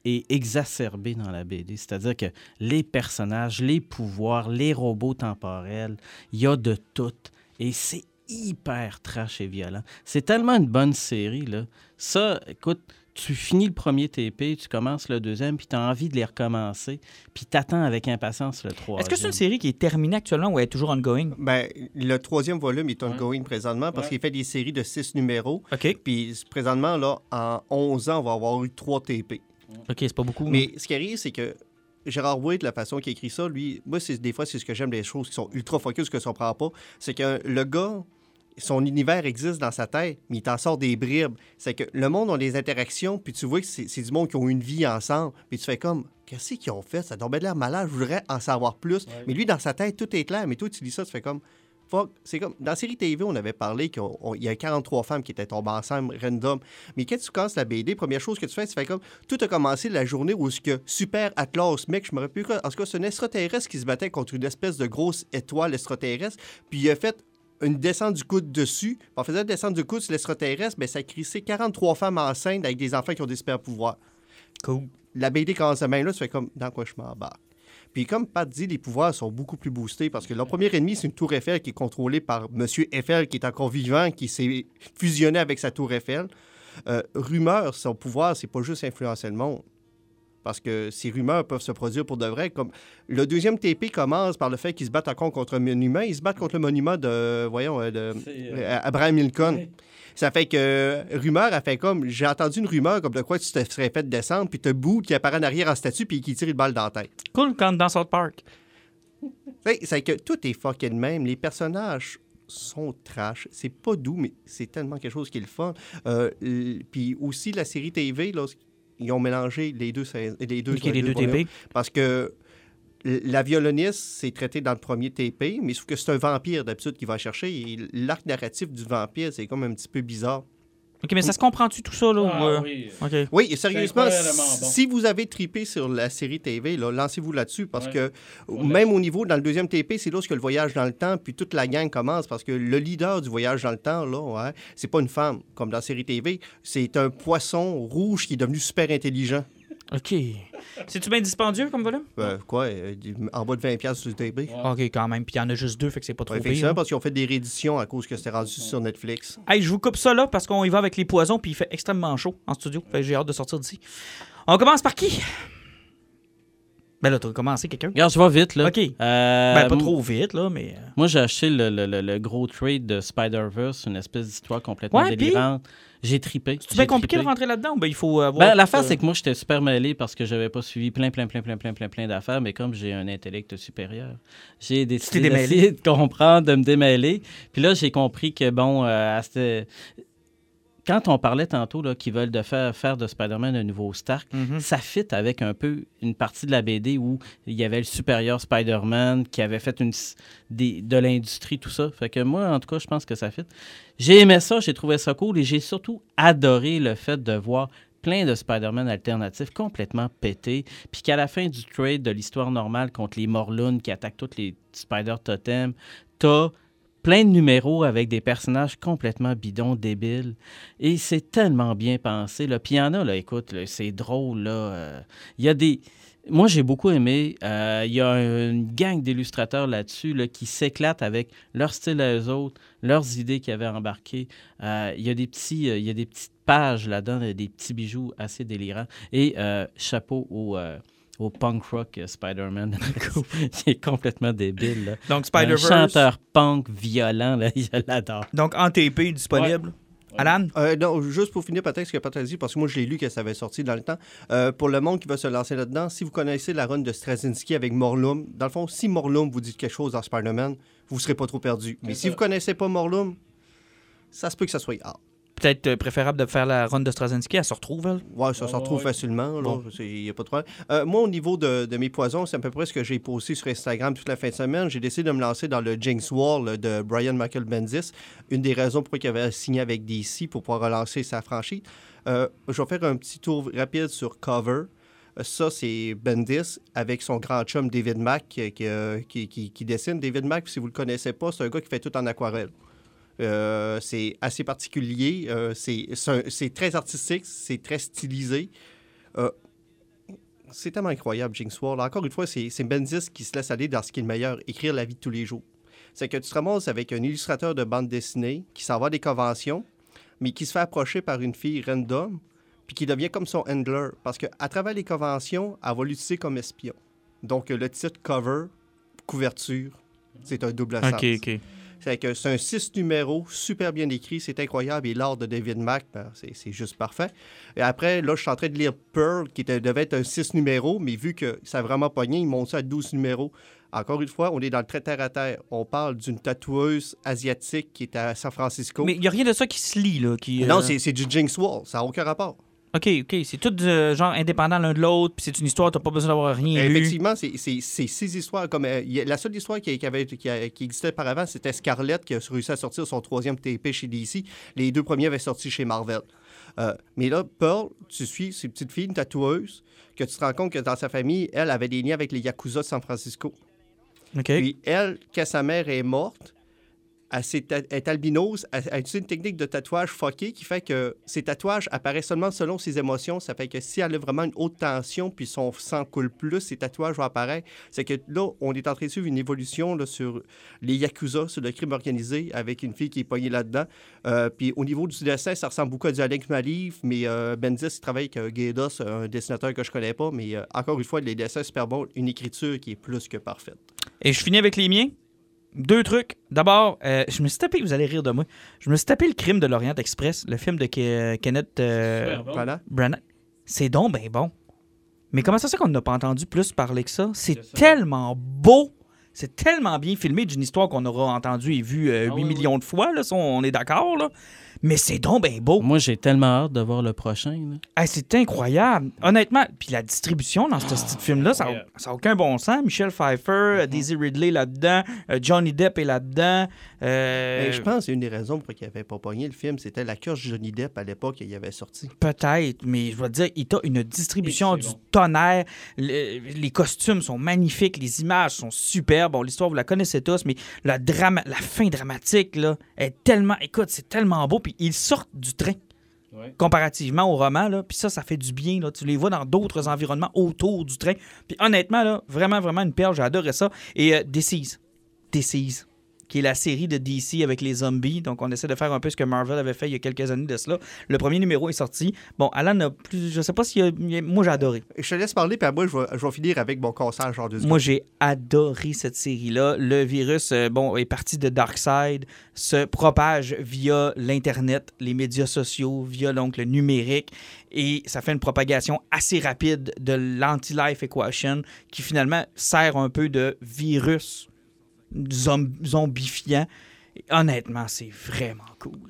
est exacerbé dans la BD. C'est-à-dire que les personnages, les pouvoirs, les robots temporels, il y a de tout. Et c'est hyper trash et violent. C'est tellement une bonne série, là. Ça, écoute, tu finis le premier TP, tu commences le deuxième, puis tu as envie de les recommencer, puis t'attends avec impatience le troisième. Est-ce que c'est une série qui est terminée actuellement ou elle est toujours ongoing? Ben, le troisième volume est ongoing présentement parce qu'il fait des séries de six numéros. OK. Puis présentement, là, en 11 ans, on va avoir eu trois TP. OK, c'est pas beaucoup. Mais ce qui arrive, c'est que Gérard de la façon qu'il écrit ça, lui, moi, c'est, des fois, c'est ce que j'aime des choses qui sont ultra focus, que ça prend pas. C'est que le gars, son univers existe dans sa tête, mais il t'en sort des bribes. C'est que le monde a des interactions, puis tu vois que c'est, du monde qui ont une vie ensemble, puis tu fais comme, qu'est-ce qu'ils ont fait? Ça tombait de l'air malade, je voudrais en savoir plus. Mais lui, dans sa tête, tout est clair, mais toi, tu lis ça, tu fais comme, fuck. C'est comme, dans la série TV, on avait parlé qu'il y a 43 femmes qui étaient tombées ensemble, random. Mais quand tu commences la BD, première chose que tu fais, tu fais comme, tout a commencé la journée où ce que Super Atlas, mec, je me rappelle plus quoi. En tout cas, c'est un extraterrestre qui se battait contre une espèce de grosse étoile extraterrestre. Puis il a fait une descente du coude dessus. En faisant une descente du coude sur l'extraterrestre, ben, ça a crissé 43 femmes enceintes avec des enfants qui ont des super pouvoirs. Cool. La BD commence à main là, tu fais comme, dans quoi je m'embarque. Puis comme Pat dit, les pouvoirs sont beaucoup plus boostés parce que leur premier ennemi, c'est une tour Eiffel qui est contrôlée par Monsieur Eiffel, qui est encore vivant, qui s'est fusionné avec sa tour Eiffel. Euh, rumeur, son pouvoir, c'est pas juste influencer le monde. Parce que ces rumeurs peuvent se produire pour de vrai. Comme le deuxième TP commence par le fait qu'ils se battent encore contre un monument. Ils se battent contre le monument de, voyons, euh, de euh, euh, Abraham Lincoln. Ça fait que rumeur a fait comme j'ai entendu une rumeur comme de quoi tu te serais fait descendre puis t'as Boo qui apparaît en arrière en statue puis qui tire une balle dans la tête. Cool, comme dans South Park. C'est que tout est fucking même. Les personnages sont trash. C'est pas doux, mais c'est tellement quelque chose qui est le fun. Euh, Puis aussi, la série TV, là, ils ont mélangé les deux, les deux, les deux. TP. Parce que la violoniste, c'est traité dans le premier TP, mais sauf que c'est un vampire d'habitude qui va chercher. L'arc narratif du vampire, c'est comme un petit peu bizarre. OK, mais ça se comprend-tu tout ça, là? ou, Ah, euh, oui. OK. Oui, et sérieusement, bon. si vous avez tripé sur la série TV, là, lancez-vous là-dessus parce Ouais. que On même au niveau, dans le deuxième TP, c'est là où le voyage dans le temps, puis toute la gang commence parce que le leader du voyage dans le temps, là, ouais, c'est pas une femme comme dans la série TV, c'est un poisson rouge qui est devenu super intelligent. OK. C'est-tu bien dispendieux comme volume? Euh, quoi, euh, en bas de 20$ piastres sur le TP. OK, quand même. Puis il y en a juste deux, fait que c'est pas trop Ouais, pire. effectivement, là. parce qu'ils ont fait des rééditions à cause que c'était rendu sur Netflix. Hey, je vous coupe ça là parce qu'on y va avec les poisons puis il fait extrêmement chaud en studio. Fait que j'ai hâte de sortir d'ici. On commence par qui? Ben là, t'as commencé quelqu'un. Regarde, je vais vite, là. OK. Euh, Ben pas trop vite, là, mais... euh, Moi, j'ai acheté le, le- le- le gros trade de Spider-Verse, une espèce d'histoire complètement Ouais, délirante. J'ai tripé. C'est bien compliqué trippé. de rentrer là-dedans ou ben il faut avoir... Ben, l'affaire, euh, c'est que moi, j'étais super mêlé parce que j'avais pas suivi plein, plein, plein, plein, plein, plein, plein d'affaires, mais comme j'ai un intellect supérieur, j'ai décidé de comprendre, de me démêler. Puis là, j'ai compris que, bon, euh, à cette- quand on parlait tantôt qu'ils veulent de faire, faire de Spider-Man un nouveau Stark, Mhm. ça fit avec un peu une partie de la BD où il y avait le supérieur Spider-Man qui avait fait une, des, de l'industrie, tout ça. Fait que moi, en tout cas, je pense que ça fit. J'ai aimé ça, j'ai trouvé ça cool et j'ai surtout adoré le fait de voir plein de Spider-Man alternatifs complètement pétés, puis qu'à la fin du trade de l'histoire normale contre les Morlun qui attaquent tous les Spider-Totems, t'as plein de numéros avec des personnages complètement bidons, débiles. Et c'est tellement bien pensé. Là. Puis il y en a, écoute, c'est drôle. là. euh, Il y a des... Moi, j'ai beaucoup aimé. euh, Il y a une gang d'illustrateurs là-dessus là, qui s'éclatent avec leur style à eux autres, leurs idées qu'ils avaient embarquées. Euh, il, y a des petits, petites pages là-dedans, des petits bijoux assez délirants. Et chapeau au, au punk rock euh, Spider-Man. il est complètement débile. Là. Donc Un Spider-Verse? chanteur punk violent, là, je l'adore. Donc en TP disponible? Alan? Euh, non, juste pour finir peut-être ce que Pat a dit, parce que moi je l'ai lu que ça avait sorti dans le temps. Euh, pour le monde qui va se lancer là-dedans, si vous connaissez la run de Straczynski avec Morlum, dans le fond, si Morlum vous dit quelque chose dans Spider-Man, vous ne serez pas trop perdu. Mais si vous connaissez pas Morlum, ça se peut que ça soit hard. Peut-être euh, préférable de faire la run de Straczynski. Elle se retrouve, elle? Ouais, ça se retrouve facilement. Il n'y a pas de problème. Euh, moi, au niveau de, de mes poisons, c'est à peu près ce que j'ai posté sur Instagram toute la fin de semaine. J'ai décidé de me lancer dans le Jinx Wall de Brian Michael Bendis. Une des raisons pour lesquelles il avait signé avec DC pour pouvoir relancer sa franchise. Euh, je vais faire un petit tour rapide sur Cover. Ça, c'est Bendis avec son grand chum David Mack qui, qui, qui- qui- qui dessine. David Mack, si vous ne le connaissez pas, c'est un gars qui fait tout en aquarelle. Euh, c'est assez particulier. euh, c'est très artistique, c'est très stylisé. Euh, c'est tellement incroyable, Jinx Wall. Encore une fois, c'est Bendis qui se laisse aller dans ce qui est le meilleur, écrire la vie de tous les jours. C'est que tu te ramasses avec un illustrateur de bande dessinée qui s'en va à des conventions, mais qui se fait approcher par une fille random, puis qui devient comme son handler. Parce qu'à travers les conventions, elle va l'utiliser comme espion. Donc, le titre cover, couverture, c'est un double sens. OK, OK. C'est un six numéros, super bien écrit, c'est incroyable. Et l'art de David Mack, ben, c'est juste parfait. Et après, là, je suis en train de lire Pearl, qui était- devait être un six numéros, mais vu que ça a vraiment pogné, ils montent ça à 12 numéros. Encore une fois, on est dans le très terre à terre. On parle d'une tatoueuse asiatique qui est à San Francisco. Mais il n'y a rien de ça qui se lit, là. Qui, Non, euh, c'est c'est du Jinx Wall, ça n'a aucun rapport. OK, OK. C'est tout euh, genre indépendant l'un de l'autre, puis c'est une histoire, t'as pas besoin d'avoir rien. Effectivement, c'est c'est- c'est six histoires. Comme, euh, a- la seule histoire qui, qui avait, qui, a- qui existait par avant, c'était Scarlett qui a réussi à sortir son troisième TP chez DC. Les deux premiers avaient sorti chez Marvel. Euh, mais là, Pearl, tu suis ces petites filles, une tatoueuse, que tu te rends compte que dans sa famille, elle avait des liens avec les Yakuza de San Francisco. OK. Puis elle, quand sa mère est morte, elle, est albinos, elle, utilise une technique de tatouage fucké qui fait que ses tatouages apparaissent seulement selon ses émotions. Ça fait que si elle a vraiment une haute tension puis son sang coule plus, ses tatouages vont apparaître. C'est que là, on est en train de suivre une évolution sur les Yakuza, sur le crime organisé, avec une fille qui est poignée là-dedans. Euh, puis au niveau du dessin, ça ressemble beaucoup à du Alex Maliv, mais euh, travaille avec euh, Gaidos, un dessinateur que je connais pas, mais euh, encore une fois, les dessins super bons, une écriture qui est plus que parfaite. Et je finis avec les miens. Deux trucs. D'abord, euh, je me suis tapé, vous allez rire de moi, je me suis tapé le crime de l'Orient Express, le film de Ke- Kenneth euh, bon. Branagh. C'est donc ben bon. Mais comment ça se fait qu'on n'a pas entendu plus parler que ça? C'est tellement beau. C'est tellement bien filmé d'une histoire qu'on aura entendue et vue euh, Ah 8 oui, millions de fois, là, ça, on est d'accord. Mais c'est donc ben beau. Moi, j'ai tellement hâte de voir le prochain. Hey, c'est incroyable. Honnêtement, puis la distribution dans ce petit film-là, ça n'a aucun bon sens. Michel Pfeiffer, euh, Daisy Ridley là-dedans, euh, Johnny Depp est là-dedans. euh, je pense que c'est une des raisons pour qu'il n'avait pas pogné le film, c'était la curse Johnny Depp à l'époque qu'il avait sorti. Peut-être, mais je te dire, il a une distribution du bon. tonnerre. Le- les costumes sont magnifiques, les images sont superbes. Bon, l'histoire, vous la connaissez tous, mais la, drama, la fin dramatique, là, est tellement. Écoute, c'est tellement beau. Puis ils sortent du train comparativement au roman. Là. Puis ça, ça fait du bien. Là. Tu les vois dans d'autres environnements autour du train. Puis honnêtement, là, vraiment, vraiment une perle. J'ai adoré ça. Et euh. Disease qui est la série de DC avec les zombies. Donc, on essaie de faire un peu ce que Marvel avait fait il y a quelques années de cela. Le premier numéro est sorti. Bon, Alan a plus... Je sais pas si... Moi, j'ai adoré. Je te laisse parler, puis moi, je vais, je vais finir avec mon conseil genre deux Moi, j'ai adoré cette série-là. Le virus, euh, bon, est parti de Darkseid, se propage via l'Internet, les médias sociaux, via donc le numérique, et ça fait une propagation assez rapide de l'anti-life equation qui finalement sert un peu de virus zombifiant. Et honnêtement, c'est vraiment cool.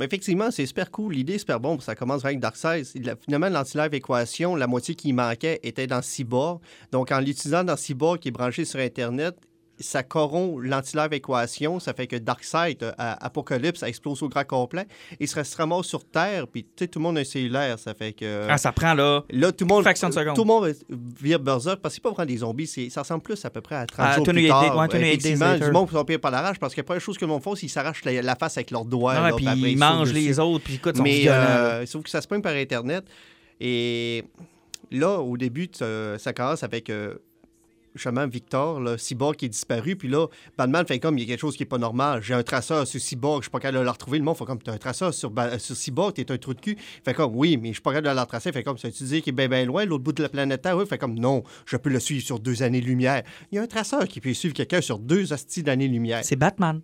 Effectivement, c'est super cool. L'idée est super bon. Ça commence avec Darkseid. Finalement, l'anti-live équation, la moitié qui manquait était dans Cyborg. Donc, en l'utilisant dans Cyborg qui est branché sur Internet, ça corrompt l'anti-live équation. Ça fait que Darkseid, euh, Apocalypse, ça explose au grand complet. Il se reste ramasse sur Terre, puis tout le monde a un cellulaire. Ça fait que. Ah, ça prend là. Là, tout le monde, fraction de seconde. tout le monde vire berserk parce que c'est pas vraiment des zombies. Ça ressemble plus à peu près à 30 À jours 28 plus tard. ouais, 28 days Effectivement, du monde qui sont payés par l'arrache parce que la première chose que le monde fait, c'est qu'ils s'arrachent la, la face avec leurs doigts. Ah, puis ils mangent les autres, puis écoute, Mais euh, sauf que ça se pointe par Internet. Et là, au début, ça commence avec euh, justement Victor, le cyborg qui est disparu. Puis là, Batman fait comme il y a quelque chose qui est pas normal. J'ai un traceur sur cyborg, je suis pas capable de le retrouver. Le monde fait comme tu as un traceur sur, Ba- sur cyborg, t'es un trou de cul. Fait comme oui, mais je suis pas capable de le retracer. Fait comme ça, tu dis qu'il est bien bien loin, l'autre bout de la planète Terre? Oui, fait comme non, je peux le suivre sur deux années-lumière. Il y a un traceur qui peut suivre quelqu'un sur deux hosties d'années-lumière. C'est Batman.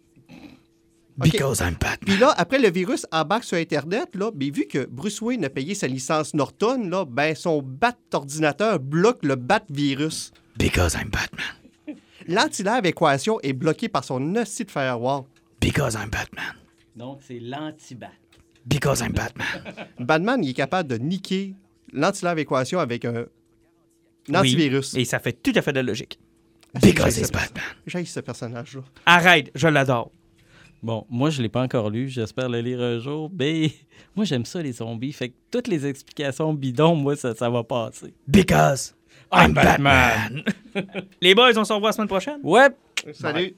Because I'm Batman. Puis là, après le virus embarque sur Internet, là, ben, vu que Bruce Wayne a payé sa licence Norton, là, ben, son bat ordinateur bloque le bat virus. Because I'm Batman. L'anti-lave équation est bloquée par son hostie de firewall. Because I'm Batman. Donc, c'est l'anti-bat. Because I'm Batman. Batman, il est capable de niquer l'anti-lave équation avec un, un Oui, antivirus. Et ça fait tout à fait de la logique. Because it's Batman. J'ai ce personnage-là. Arrête, je l'adore. Bon, moi, je l'ai pas encore lu. J'espère le lire un jour. Mais moi, j'aime ça, les zombies. Fait que toutes les explications bidons, moi, ça, ça va passer. Because I'm Batman. Les boys, on se revoit la semaine prochaine. Ouais! Salut!